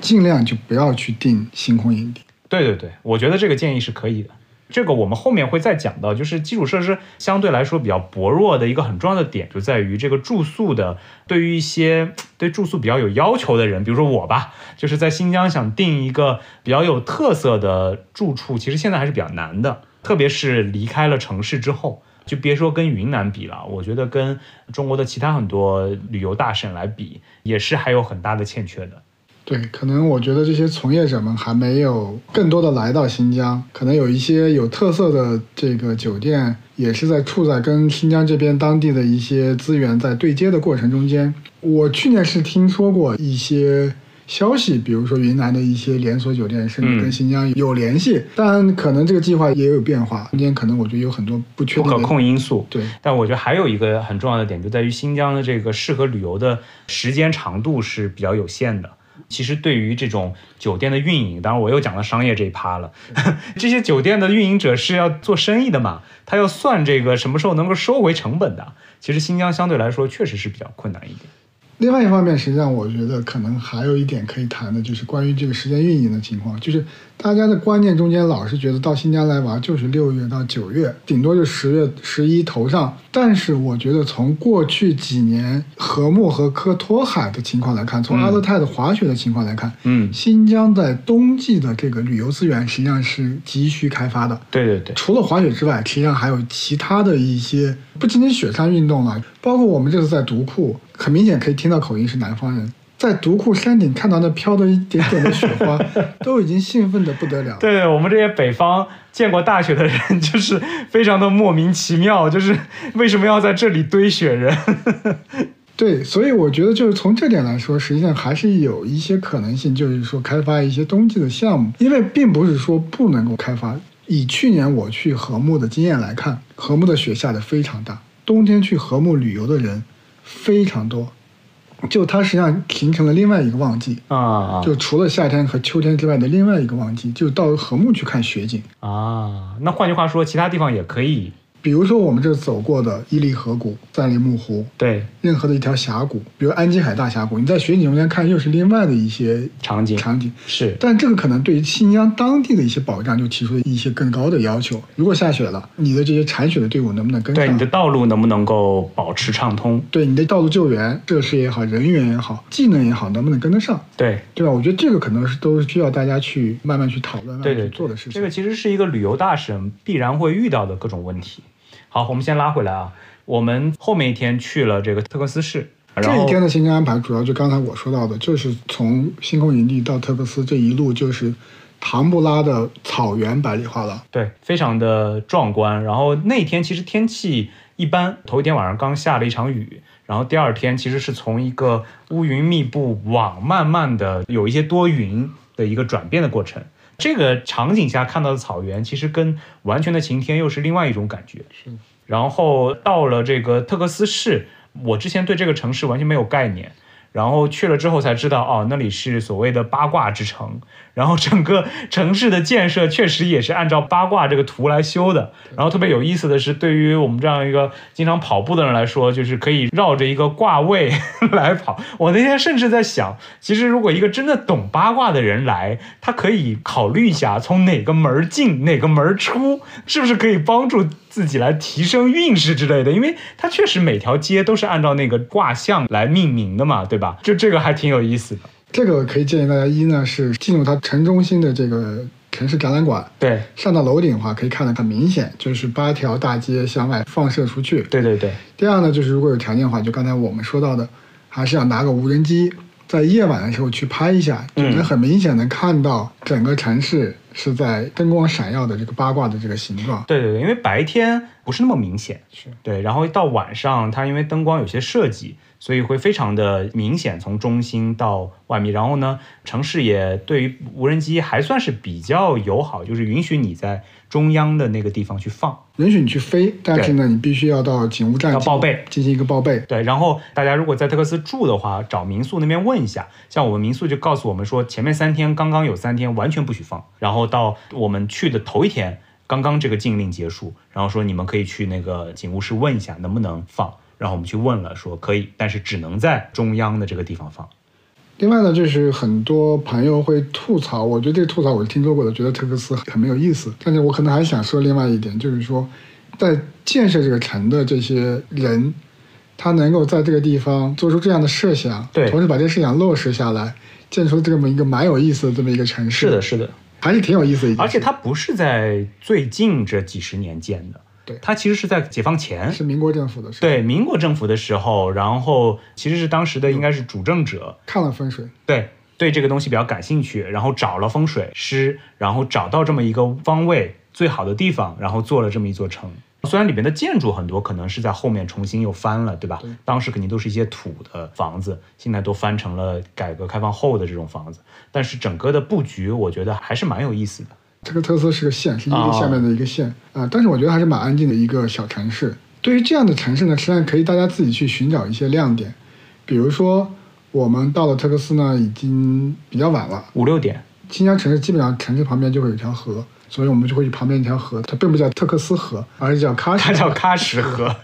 尽量就不要去订星空营地？对对对，我觉得这个建议是可以的。这个我们后面会再讲到，就是基础设施相对来说比较薄弱的一个很重要的点，就在于这个住宿的。对于一些对住宿比较有要求的人，比如说我吧，就是在新疆想定一个比较有特色的住处，其实现在还是比较难的。特别是离开了城市之后，就别说跟云南比了，我觉得跟中国的其他很多旅游大省来比，也是还有很大的欠缺的。对，可能我觉得这些从业者们还没有更多的来到新疆，可能有一些有特色的这个酒店，也是在处在跟新疆这边当地的一些资源在对接的过程中间。我去年是听说过一些消息，比如说云南的一些连锁酒店甚至跟新疆有联系，但可能这个计划也有变化，中间可能我觉得有很多不确定不可控因素。对，但我觉得还有一个很重要的点，就在于新疆的这个适合旅游的时间长度是比较有限的。其实对于这种酒店的运营，当然我又讲到商业这一趴了。[laughs] 这些酒店的运营者是要做生意的嘛，他要算这个什么时候能够收回成本的。其实新疆相对来说确实是比较困难一点。另外一方面，实际上我觉得可能还有一点可以谈的，就是关于这个时间运营的情况，就是大家的观念中间老是觉得到新疆来玩就是六月到九月，顶多就十月十一头上。但是我觉得从过去几年和木和科托海的情况来看，从阿勒泰的滑雪的情况来看，嗯，新疆在冬季的这个旅游资源实际上是急需开发的。对对对，除了滑雪之外，实际上还有其他的一些，不仅仅雪山运动了，包括我们这次在独库。很明显可以听到口音是南方人，在独库山顶看到那飘的一点点的雪花，[laughs] 都已经兴奋的不得了。对我们这些北方见过大雪的人，[laughs] 就是非常的莫名其妙，就是为什么要在这里堆雪人？[laughs] 对，所以我觉得就是从这点来说，实际上还是有一些可能性，就是说开发一些冬季的项目，因为并不是说不能够开发。以去年我去禾木的经验来看，禾木的雪下的非常大，冬天去禾木旅游的人非常多，就它实际上形成了另外一个旺季，啊啊就除了夏天和秋天之外的另外一个旺季，就到禾木去看雪景。啊！那换句话说，其他地方也可以比如说我们这走过的伊犁河谷、赞里木湖，对任何的一条峡谷，比如安吉海大峡谷，你在雪景中间看又是另外的一些场景场景。是但这个可能对于新疆当地的一些保障就提出了一些更高的要求。如果下雪了，你的这些铲雪的队伍能不能跟上？对你的道路能不能够保持畅通？对你的道路救援设施也好，人员也好，技能也好，能不能跟得上？对对吧？我觉得这个可能是都是需要大家去慢慢去讨论、慢慢去做的事情。这个其实是一个旅游大省必然会遇到的各种问题。好，我们先拉回来啊，我们后面一天去了这个特克斯市，这一天的行程安排主要就刚才我说到的，就是从星空营地到特克斯这一路就是唐布拉的草原百里画廊。对，非常的壮观。然后那天其实天气一般，头一天晚上刚下了一场雨，然后第二天其实是从一个乌云密布往慢慢的有一些多云的一个转变的过程。这个场景下看到的草原，其实跟完全的晴天又是另外一种感觉。是，然后到了这个特克斯市，我之前对这个城市完全没有概念，然后去了之后才知道，哦，那里是所谓的八卦之城。然后整个城市的建设确实也是按照八卦这个图来修的。然后特别有意思的是，对于我们这样一个经常跑步的人来说，就是可以绕着一个卦位 [laughs] 来跑。我那天甚至在想，其实如果一个真的懂八卦的人来，他可以考虑一下从哪个门进，哪个门出，是不是可以帮助自己来提升运势之类的？因为它确实每条街都是按照那个卦象来命名的嘛，对吧？就这个还挺有意思的。这个可以建议大家一呢是进入它城中心的这个城市展览馆，对，上到楼顶的话可以看得很明显，就是八条大街向外放射出去。对对对，第二呢，就是如果有条件的话，就刚才我们说到的，还是要拿个无人机，在夜晚的时候去拍一下，就嗯能很明显的看到整个城市是在灯光闪耀的这个八卦的这个形状。对对对，因为白天不是那么明显，是对，然后到晚上，它因为灯光有些设计，所以会非常的明显，从中心到外面。然后呢，城市也对于无人机还算是比较友好，就是允许你在中央的那个地方去放。允许你去飞，但是呢，你必须要到警务站要报备进行一个报备。对，然后大家如果在特克斯住的话，找民宿那边问一下，像我们民宿就告诉我们说，前面三天刚刚有三天完全不许放，然后到我们去的头一天，刚刚这个禁令结束，然后说你们可以去那个警务室问一下能不能放，然后我们去问了，说可以，但是只能在中央的这个地方放。另外呢，就是很多朋友会吐槽，我觉得这个吐槽我是听说过的，觉得特克斯很没有意思。但是我可能还想说另外一点，就是说，在建设这个城的这些人，他能够在这个地方做出这样的设想，对同时把这个设想落实下来，建出这么一个蛮有意思的这么一个城市，是的，，是的，还是挺有意思的。而且它不是在最近这几十年建的，对。它其实是在解放前，是民国政府的时候，，对民国政府的时候，然后其实是当时的应该是主政者，看了风水，对对这个东西比较感兴趣，然后找了风水师，然后找到这么一个方位最好的地方，然后做了这么一座城。虽然里面的建筑很多可能是在后面重新又翻了，对吧？对。当时肯定都是一些土的房子，现在都翻成了改革开放后的这种房子，但是整个的布局我觉得还是蛮有意思的。这个特斯是个县，是伊犁哦下面的一个县啊、但是我觉得还是蛮安静的一个小城市。对于这样的城市呢，实际上可以大家自己去寻找一些亮点，比如说我们到了特克斯呢，已经比较晚了，五六点，新疆城市基本上城市旁边就会有一条河，所以我们就会去旁边一条河，它并不叫特克斯河，而是叫喀什。它叫喀什河。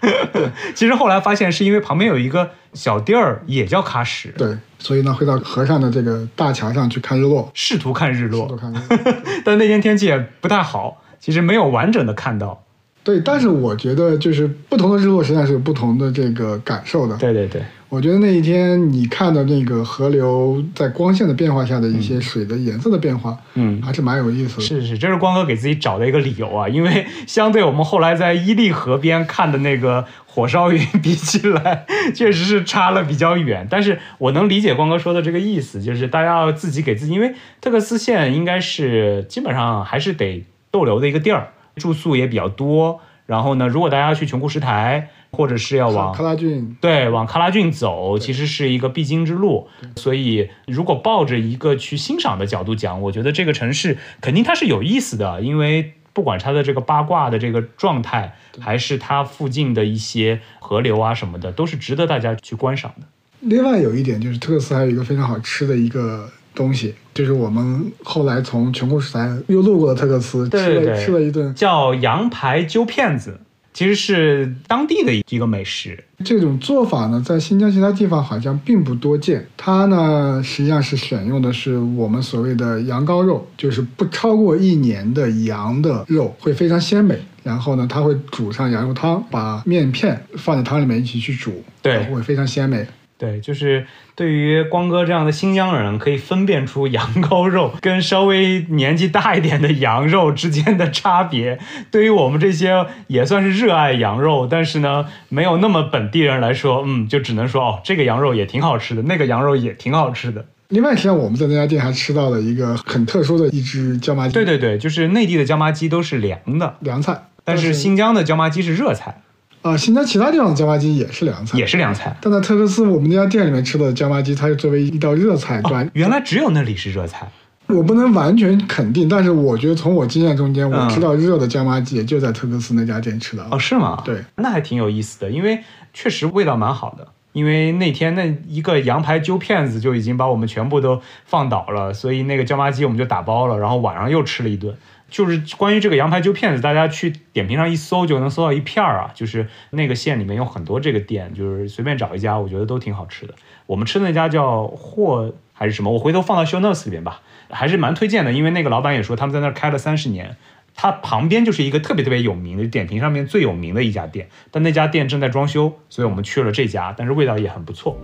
其实后来发现是因为旁边有一个小地儿也叫喀什，对，所以呢会到河上的这个大桥上去看日落，试图看日落多，看日落。[laughs] 但那天天气也不太好，其实没有完整的看到。对，但是我觉得就是不同的日落实际上是有不同的这个感受的。对对对，我觉得那一天你看到那个河流在光线的变化下的一些水的颜色的变化，嗯还是蛮有意思的。是是，这是光哥给自己找的一个理由啊，因为相对我们后来在伊利河边看的那个火烧云 [laughs] 比起来，确实是差了比较远。但是我能理解光哥说的这个意思，就是大家要自己给自己，因为特克斯县应该是基本上还是得逗留的一个地儿，住宿也比较多。然后呢，如果大家要去琼库什台，或者是要往喀拉峻，对，往喀拉峻走其实是一个必经之路，所以如果抱着一个去欣赏的角度讲，我觉得这个城市肯定它是有意思的，因为不管它的这个八卦的这个状态，还是它附近的一些河流啊什么的，都是值得大家去观赏的。另外有一点就是特克斯还有一个非常好吃的一个东西，就是我们后来从琼库什台又路过了特克斯，对对对。吃了吃了一顿。叫羊排揪片子，其实是当地的一个美食。这种做法呢，在新疆其他地方好像并不多见。它呢，实际上是选用的是我们所谓的羊羔肉，就是不超过一年的羊的肉，会非常鲜美。然后呢，它会煮上羊肉汤，把面片放在汤里面一起去煮，对会非常鲜美。对，就是对于光哥这样的新疆人，可以分辨出羊羔肉跟稍微年纪大一点的羊肉之间的差别。对于我们这些也算是热爱羊肉，但是呢，没有那么本地人来说，嗯，就只能说哦，这个羊肉也挺好吃的，那个羊肉也挺好吃的。另外，实际上我们在那家店还吃到了一个很特殊的一只椒麻鸡，对对对，就是内地的椒麻鸡都是凉的，凉菜。但是新疆的椒麻鸡是热菜，啊、新疆其他地方的椒麻鸡也是凉菜，也是凉菜。但在特克斯我们那家店里面吃的椒麻鸡，它是作为一道热菜端。哦，原来只有那里是热菜。我不能完全肯定，但是我觉得从我经验中间，我嗯吃到热的椒麻鸡也就在特克斯那家店吃到的。哦，是吗？对，那还挺有意思的，因为确实味道蛮好的。因为那天那一个羊排揪片子就已经把我们全部都放倒了，所以那个椒麻鸡我们就打包了，然后晚上又吃了一顿。就是关于这个羊排揪片子，大家去点评上一搜就能搜到一片儿啊。就是那个县里面有很多这个店，就是随便找一家，我觉得都挺好吃的。我们吃的那家叫霍还是什么，我回头放到 show notes 里边吧，还是蛮推荐的。因为那个老板也说他们在那儿开了三十年，它旁边就是一个特别特别有名的点评上面最有名的一家店，但那家店正在装修，所以我们去了这家，但是味道也很不错。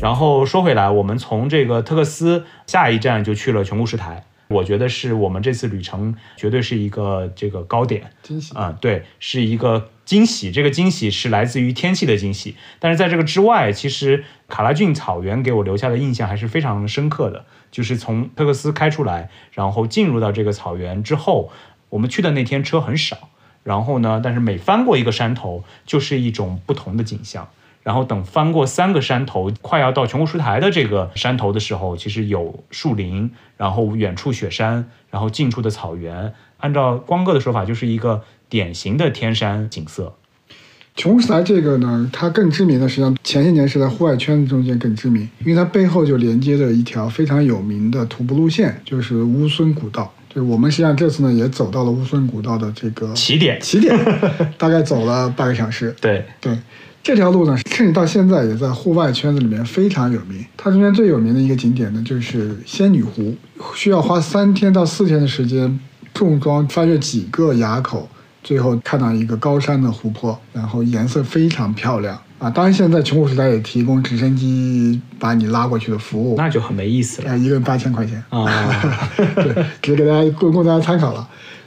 然后说回来，我们从这个特克斯下一站就去了琼库什台，我觉得是我们这次旅程绝对是一个这个高点惊喜啊、对，是一个惊喜。这个惊喜是来自于天气的惊喜，但是在这个之外，其实卡拉峻草原给我留下的印象还是非常深刻的。就是从特克斯开出来，然后进入到这个草原之后，我们去的那天车很少，然后呢，但是每翻过一个山头，就是一种不同的景象。然后等翻过三个山头，快要到琼库什台的这个山头的时候，其实有树林，然后远处雪山，然后近处的草原。按照光哥的说法，就是一个典型的天山景色。琼库什台这个呢，它更知名的，实际上前些年是在户外圈子中间更知名，因为它背后就连接着一条非常有名的徒步路线，就是乌孙古道。就是我们实际上这次呢也走到了乌孙古道的这个起点，起点，大概走了半个小时。对，对，这条路呢，甚至到现在也在户外圈子里面非常有名。它中间最有名的一个景点呢，就是仙女湖，需要花三天到四天的时间，重装翻越几个垭口，最后看到一个高山的湖泊，然后颜色非常漂亮啊。当然，现在穷苦时代也提供直升机把你拉过去的服务，那就很没意思了呃，一个人八千块钱。啊。[laughs] 对，只是给大家供供大家参考了。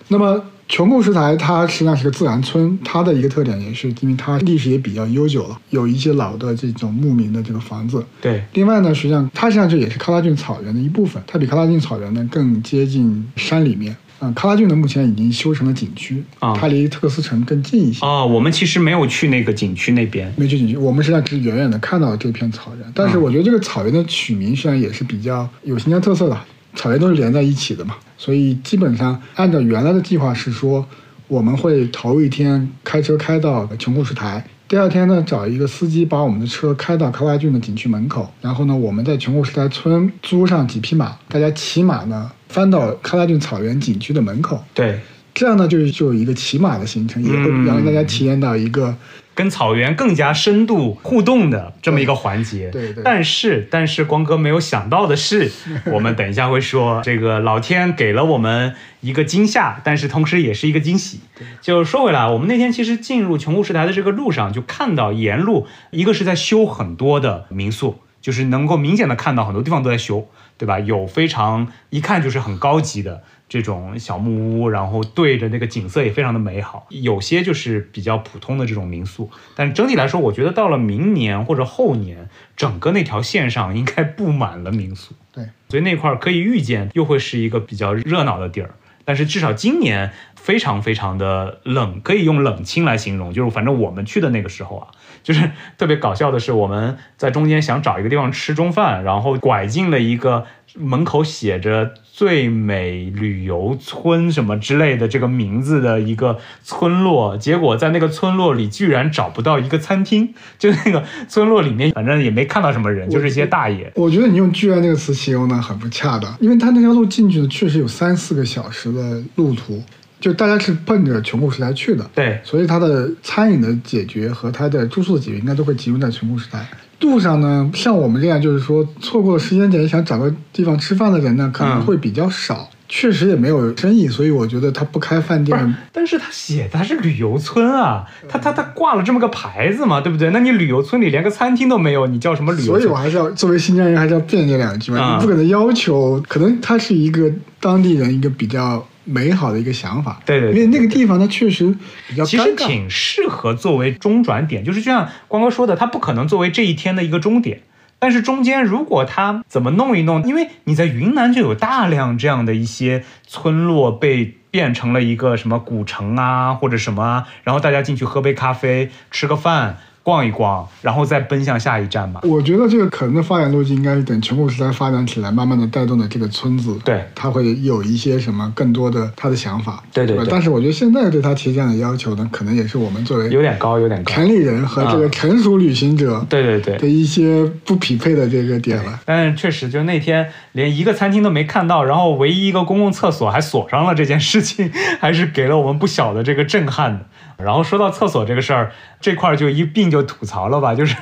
那么琼库什台它实际上是个自然村，它的一个特点也是因为它历史也比较悠久了，有一些老的这种牧民的这个房子。对，另外呢，实际上它实际上这也是喀拉峻草原的一部分，它比喀拉峻草原呢更接近山里面。嗯，喀拉峻呢目前已经修成了景区，啊它离特克斯城更近一些。啊，我们其实没有去那个景区那边。没去景区，我们实际上只是远远的看到了这片草原。但是我觉得这个草原的取名实际上也是比较有新疆特色的，草原都是连在一起的嘛，所以基本上按照原来的计划是说，我们会头一天开车开到琼库什台。第二天呢，找一个司机把我们的车开到喀拉峻的景区门口，然后呢，我们在琼库什台村租上几匹马，大家骑马呢翻到喀拉峻草原景区的门口，对，这样呢就是就有一个骑马的行程，也会嗯。让大家体验到一个跟草原更加深度互动的这么一个环节。对对但是，但是光哥没有想到的是，[laughs] 我们等一下会说，这个老天给了我们一个惊吓，但是同时也是一个惊喜。就说回来，我们那天其实进入琼库什台的这个路上，就看到沿路一个是在修很多的民宿，就是能够明显的看到很多地方都在修，对吧？有非常一看就是很高级的这种小木屋，然后对着那个景色也非常的美好。有些就是比较普通的这种民宿，但整体来说，我觉得到了明年或者后年，整个那条线上应该布满了民宿。对。所以那块儿可以预见又会是一个比较热闹的地儿。但是至少今年非常非常的冷，可以用冷清来形容。就是反正我们去的那个时候啊，就是特别搞笑的是，我们在中间想找一个地方吃中饭，然后拐进了一个门口写着“最美旅游村”什么之类的这个名字的一个村落，结果在那个村落里居然找不到一个餐厅，就那个村落里面反正也没看到什么人，就是一些大爷。我觉得你用“居然”这个词形容呢很不恰当，因为他那条路进去呢确实有三四个小时的路途，就大家是奔着穷苦时代去的，对，所以他的餐饮的解决和他的住宿的解决应该都会集中在穷苦时代。路上呢，像我们这样就是说错过了时间点想找个地方吃饭的人呢，可能会比较少。确实也没有生意，所以我觉得他不开饭店。但是他写他是旅游村啊，他他他挂了这么个牌子嘛，对不对？那你旅游村里连个餐厅都没有，你叫什么旅游？所以我还是要作为新疆人，还是要辩解两句嘛。你不可能要求，可能他是一个当地人一个比较。美好的一个想法，对对，因为那个地方它确实比较其实挺适合作为中转点，就是就像光哥说的，它不可能作为这一天的一个终点，但是中间如果它怎么弄一弄，因为你在云南就有大量这样的一些村落被变成了一个什么古城啊或者什么，然后大家进去喝杯咖啡，吃个饭。逛一逛，然后再奔向下一站嘛。我觉得这个可能的发展路径应该是等全国时代发展起来，慢慢的带动的这个村子，对，他会有一些什么更多的他的想法，对对。对但是我觉得现在对他提这样的要求呢，可能也是我们作为有点高，有点高，城里人和这个成熟旅行者，对对对的一些不匹配的这个点了。但是确实，就那天连一个餐厅都没看到，然后唯一一个公共厕所还锁上了，这件事情 [laughs] 还是给了我们不小的这个震撼的。然后说到厕所这个事儿，这块儿就一并就吐槽了吧，[laughs] 就是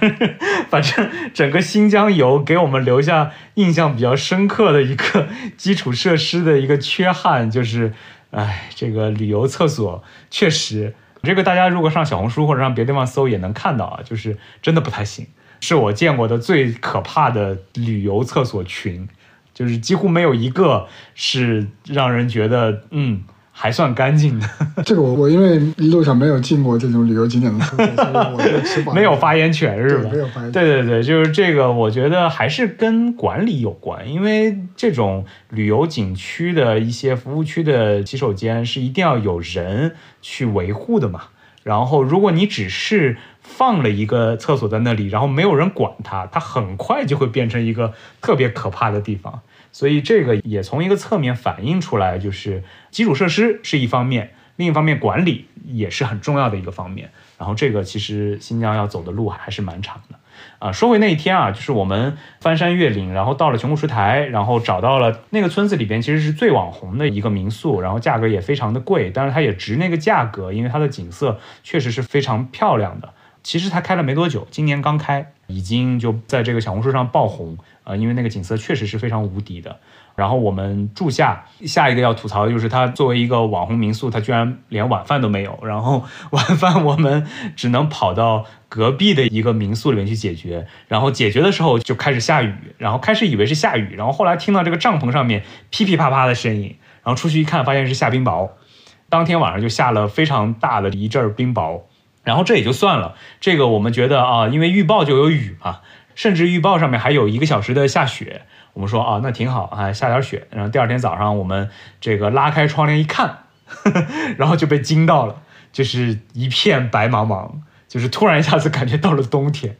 反正整个新疆游给我们留下印象比较深刻的一个基础设施的一个缺憾，[laughs] 就是，哎，这个旅游厕所确实，这个大家如果上小红书或者上别的地方搜也能看到啊，就是真的不太行，是我见过的最可怕的旅游厕所群，就是几乎没有一个是让人觉得嗯。还算干净的，[laughs] 这个我我因为一路上没有进过这种旅游景点的厕所，所以我就吃饱。没有发言权是吧？没有发言权。对对对，就是这个，我觉得还是跟管理有关，因为这种旅游景区的一些服务区的洗手间是一定要有人去维护的嘛。然后，如果你只是放了一个厕所在那里，然后没有人管它，它很快就会变成一个特别可怕的地方。所以这个也从一个侧面反映出来，就是基础设施是一方面，另一方面管理也是很重要的一个方面。然后这个其实新疆要走的路还是蛮长的啊。说回那一天啊，就是我们翻山越岭，然后到了琼库什台，然后找到了那个村子里边其实是最网红的一个民宿，然后价格也非常的贵，但是它也值那个价格，因为它的景色确实是非常漂亮的。其实它开了没多久，今年刚开，已经就在这个小红书上爆红。呃，因为那个景色确实是非常无敌的。然后我们住下，下一个要吐槽的就是它作为一个网红民宿，它居然连晚饭都没有。然后晚饭我们只能跑到隔壁的一个民宿里面去解决。然后解决的时候就开始下雨，然后开始以为是下雨，然后后来听到这个帐篷上面噼噼啪啪的声音，然后出去一看，发现是下冰雹。当天晚上就下了非常大的一阵儿冰雹。然后这也就算了，这个我们觉得啊，因为预报就有雨嘛。甚至预报上面还有一个小时的下雪，我们说啊，那挺好啊，下点雪。然后第二天早上我们这个拉开窗帘一看，[laughs] 然后就被惊到了，就是一片白茫茫，就是突然一下子感觉到了冬天，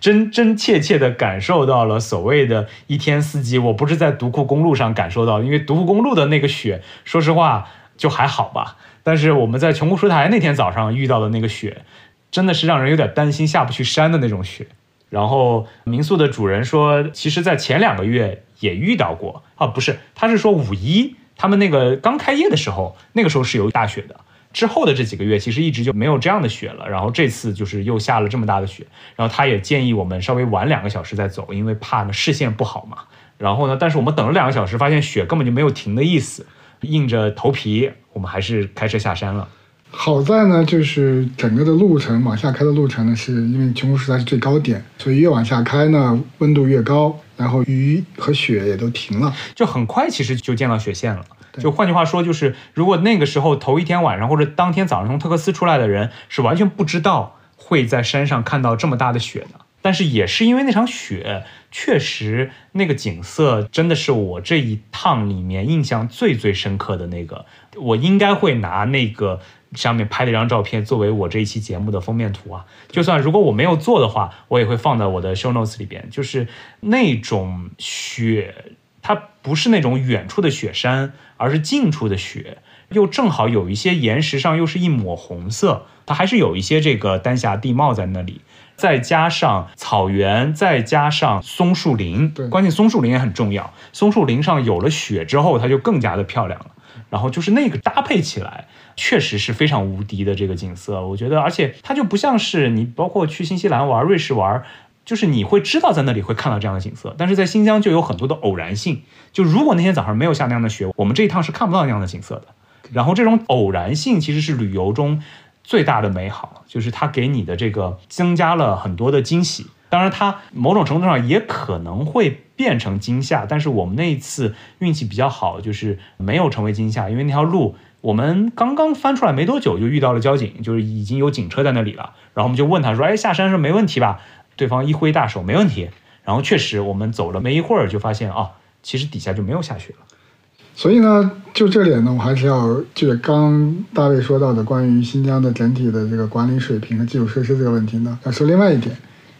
真真切切的感受到了所谓的一天四季。我不是在独库公路上感受到，因为独库公路的那个雪，说实话就还好吧。但是我们在琼库什台那天早上遇到的那个雪，真的是让人有点担心下不去山的那种雪。然后民宿的主人说，其实，在前两个月也遇到过啊，不是，他是说五一他们那个刚开业的时候，那个时候是有大雪的。之后的这几个月，其实一直就没有这样的雪了。然后这次就是又下了这么大的雪，然后他也建议我们稍微晚两个小时再走，因为怕呢视线不好嘛。然后呢，但是我们等了两个小时，发现雪根本就没有停的意思，硬着头皮，我们还是开车下山了。好在呢，就是整个的路程往下开的路程呢，是因为琼库什台是最高点，所以越往下开呢，温度越高，然后雨和雪也都停了，就很快其实就见到雪线了。就换句话说，就是如果那个时候头一天晚上或者当天早上从特克斯出来的人，是完全不知道会在山上看到这么大的雪的。但是也是因为那场雪，确实那个景色真的是我这一趟里面印象最最深刻的那个，我应该会拿那个。上面拍了一张照片作为我这一期节目的封面图啊，就算如果我没有做的话，我也会放在我的 show notes 里边。就是那种雪，它不是那种远处的雪山，而是近处的雪，又正好有一些岩石上又是一抹红色，它还是有一些这个丹霞地貌在那里。再加上草原，再加上松树林，对关键松树林也很重要。松树林上有了雪之后，它就更加的漂亮了。然后就是那个搭配起来，确实是非常无敌的这个景色。我觉得，而且它就不像是你，包括去新西兰玩、瑞士玩，就是你会知道在那里会看到这样的景色，但是在新疆就有很多的偶然性。就如果那天早上没有下那样的雪，我们这一趟是看不到那样的景色的。然后这种偶然性其实是旅游中最大的美好，就是它给你的这个增加了很多的惊喜。当然，它某种程度上也可能会变成惊吓，但是我们那一次运气比较好，就是没有成为惊吓，因为那条路我们刚刚翻出来没多久就遇到了交警，就是已经有警车在那里了。然后我们就问他说：“哎，下山是没问题吧？”对方一挥大手：“没问题。”然后确实，我们走了没一会儿就发现啊，其实底下就没有下雪了。所以呢，就这点呢，我还是要就是刚大卫说到的关于新疆的整体的这个管理水平和基础设施这个问题呢，要说另外一点，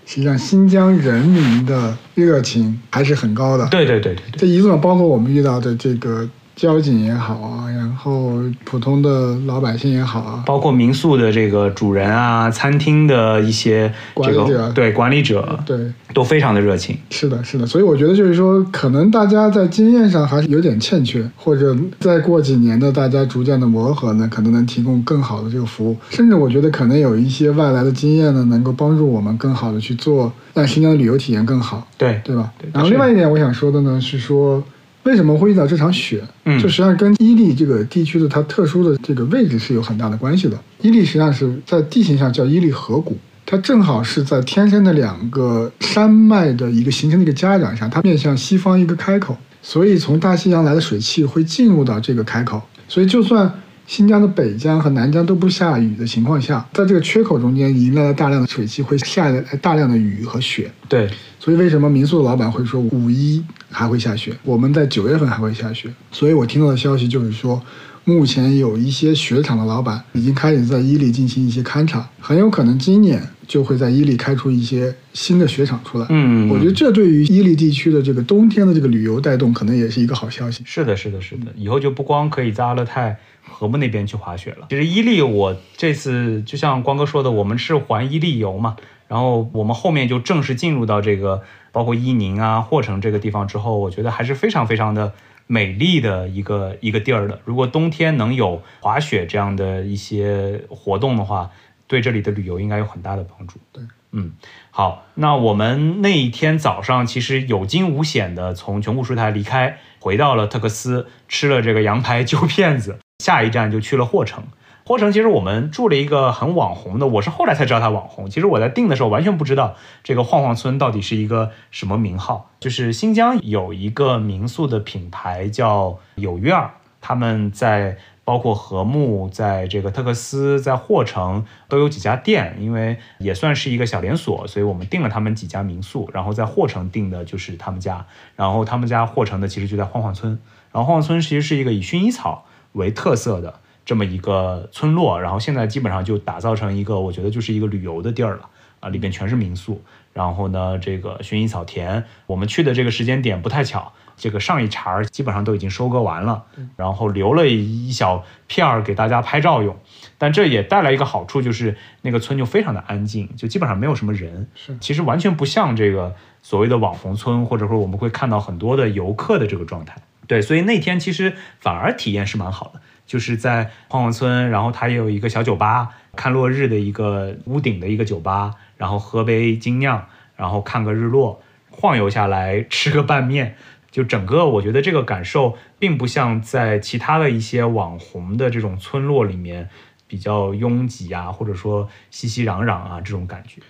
实际上新疆人民的热情还是很高的。对对对对对，这一路上包括我们遇到的这个交警也好啊，然后普通的老百姓也好啊，包括民宿的这个主人啊，餐厅的一些这个管理者对管理者对，都非常的热情。是的，是的，所以我觉得就是说，可能大家在经验上还是有点欠缺，或者再过几年的大家逐渐的磨合呢，可能能提供更好的这个服务。甚至我觉得可能有一些外来的经验呢，能够帮助我们更好的去做，让新疆的旅游体验更好，对对吧？对然后另外一点我想说的呢是说。为什么会遇到这场雪？嗯就实际上跟伊犁这个地区的它特殊的这个位置是有很大的关系的。伊犁实际上是在地形上叫伊犁河谷，它正好是在天山的两个山脉的一个形成的一个夹角上，它面向西方一个开口，所以从大西洋来的水汽会进入到这个开口，所以就算新疆的北疆和南疆都不下雨的情况下，在这个缺口中间迎来了大量的水汽，会下来大量的雨和雪。对，所以为什么民宿的老板会说五一还会下雪？我们在九月份还会下雪。所以我听到的消息就是说，目前有一些雪场的老板已经开始在伊犁进行一些勘察，很有可能今年就会在伊犁开出一些新的雪场出来。嗯，我觉得这对于伊犁地区的这个冬天的这个旅游带动，可能也是一个好消息。是的，是的，是的，以后就不光可以在阿勒泰禾木那边去滑雪了。其实伊利，我这次就像光哥说的，我们是环伊利游嘛，然后我们后面就正式进入到这个包括伊宁啊、霍城这个地方之后，我觉得还是非常非常的美丽的一个一个地儿的。如果冬天能有滑雪这样的一些活动的话，对这里的旅游应该有很大的帮助。对，嗯，好，那我们那一天早上其实有惊无险的从琼库什台离开，回到了特克斯，吃了这个羊排 [laughs] 揪片子，下一站就去了霍城。霍城其实我们住了一个很网红的，我是后来才知道它网红。其实我在订的时候完全不知道这个晃晃村到底是一个什么名号。就是新疆有一个民宿的品牌叫有院儿，他们在包括禾木，在这个特克斯，在霍城都有几家店，因为也算是一个小连锁，所以我们订了他们几家民宿。然后在霍城订的就是他们家，然后他们家霍城的其实就在晃晃村。然后晃晃村其实是一个以薰衣草为特色的这么一个村落，然后现在基本上就打造成一个我觉得就是一个旅游的地儿了啊，里边全是民宿。然后呢，这个薰衣草田，我们去的这个时间点不太巧，这个上一茬儿基本上都已经收割完了，然后留了一小片儿给大家拍照用。但这也带来一个好处，就是那个村就非常的安静，就基本上没有什么人。是其实完全不像这个所谓的网红村，或者说我们会看到很多的游客的这个状态。对，所以那天其实反而体验是蛮好的，就是在晃晃村，然后它也有一个小酒吧，看落日的一个屋顶的一个酒吧，然后喝杯精酿，然后看个日落，晃悠下来吃个拌面。就整个，我觉得这个感受并不像在其他的一些网红的这种村落里面比较拥挤啊，或者说熙熙攘攘啊这种感觉。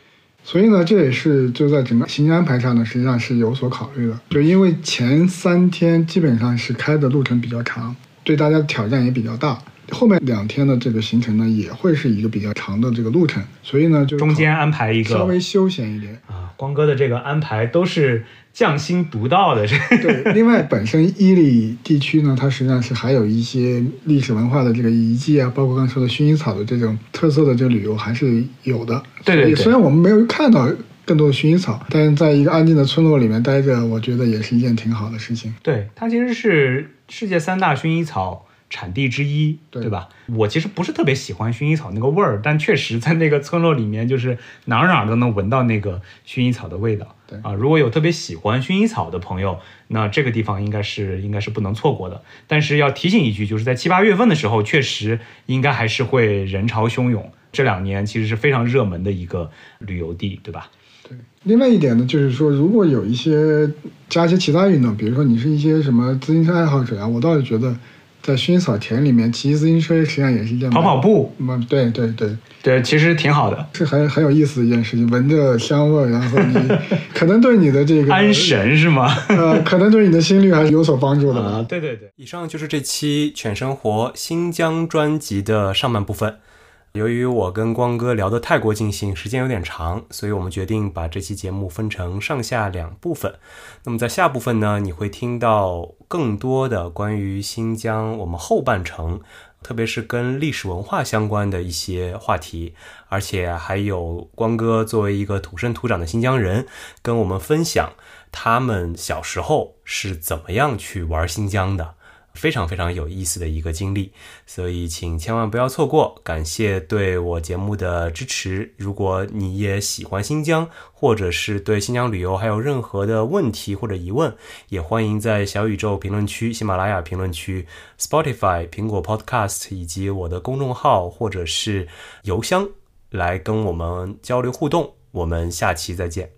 所以呢，这也是就在整个行程安排上呢，实际上是有所考虑的。就因为前三天基本上是开的路程比较长，对大家的挑战也比较大。后面两天的这个行程呢，也会是一个比较长的这个路程，所以呢，就中间安排一个稍微休闲一点。啊，光哥的这个安排都是匠心独到的，这对，另外本身伊犁地区呢，它实际上是还有一些历史文化的这个遗迹啊，包括刚才说的薰衣草的这种特色的这个旅游还是有的。对对对虽然我们没有看到更多的薰衣草。但是在一个安静的村落里面待着，我觉得也是一件挺好的事情。对，它其实是世界三大薰衣草。产地之一，对吧？我其实不是特别喜欢薰衣草那个味儿，但确实在那个村落里面，就是哪儿哪儿都能闻到那个薰衣草的味道。对啊，如果有特别喜欢薰衣草的朋友，那这个地方应该是应该是不能错过的。但是要提醒一句，就是在七八月份的时候，确实应该还是会人潮汹涌。这两年其实是非常热门的一个旅游地，对吧？对。另外一点呢，就是说，如果有一些加一些其他运动，比如说你是一些什么自行车爱好者啊，我倒是觉得。在薰衣草田里面骑自行车，实际上也是一件跑跑步。嗯，对对对对，其实挺好的，是很很有意思的一件事情。闻着香味，然后你 [laughs] 可能对你的这个安神是吗？呃，可能对你的心率还是有所帮助的。啊，对对对。以上就是这期犬生活新疆专辑的上半部分。由于我跟光哥聊得太过尽兴，时间有点长，所以我们决定把这期节目分成上下两部分。那么在下部分呢，你会听到更多的关于新疆我们后半程，特别是跟历史文化相关的一些话题，而且还有光哥作为一个土生土长的新疆人，跟我们分享他们小时候是怎么样去玩新疆的。非常非常有意思的一个经历，所以请千万不要错过。感谢对我节目的支持。如果你也喜欢新疆，或者是对新疆旅游还有任何的问题或者疑问，也欢迎在小宇宙评论区、喜马拉雅评论区、Spotify、苹果 Podcast 以及我的公众号或者是邮箱来跟我们交流互动。我们下期再见。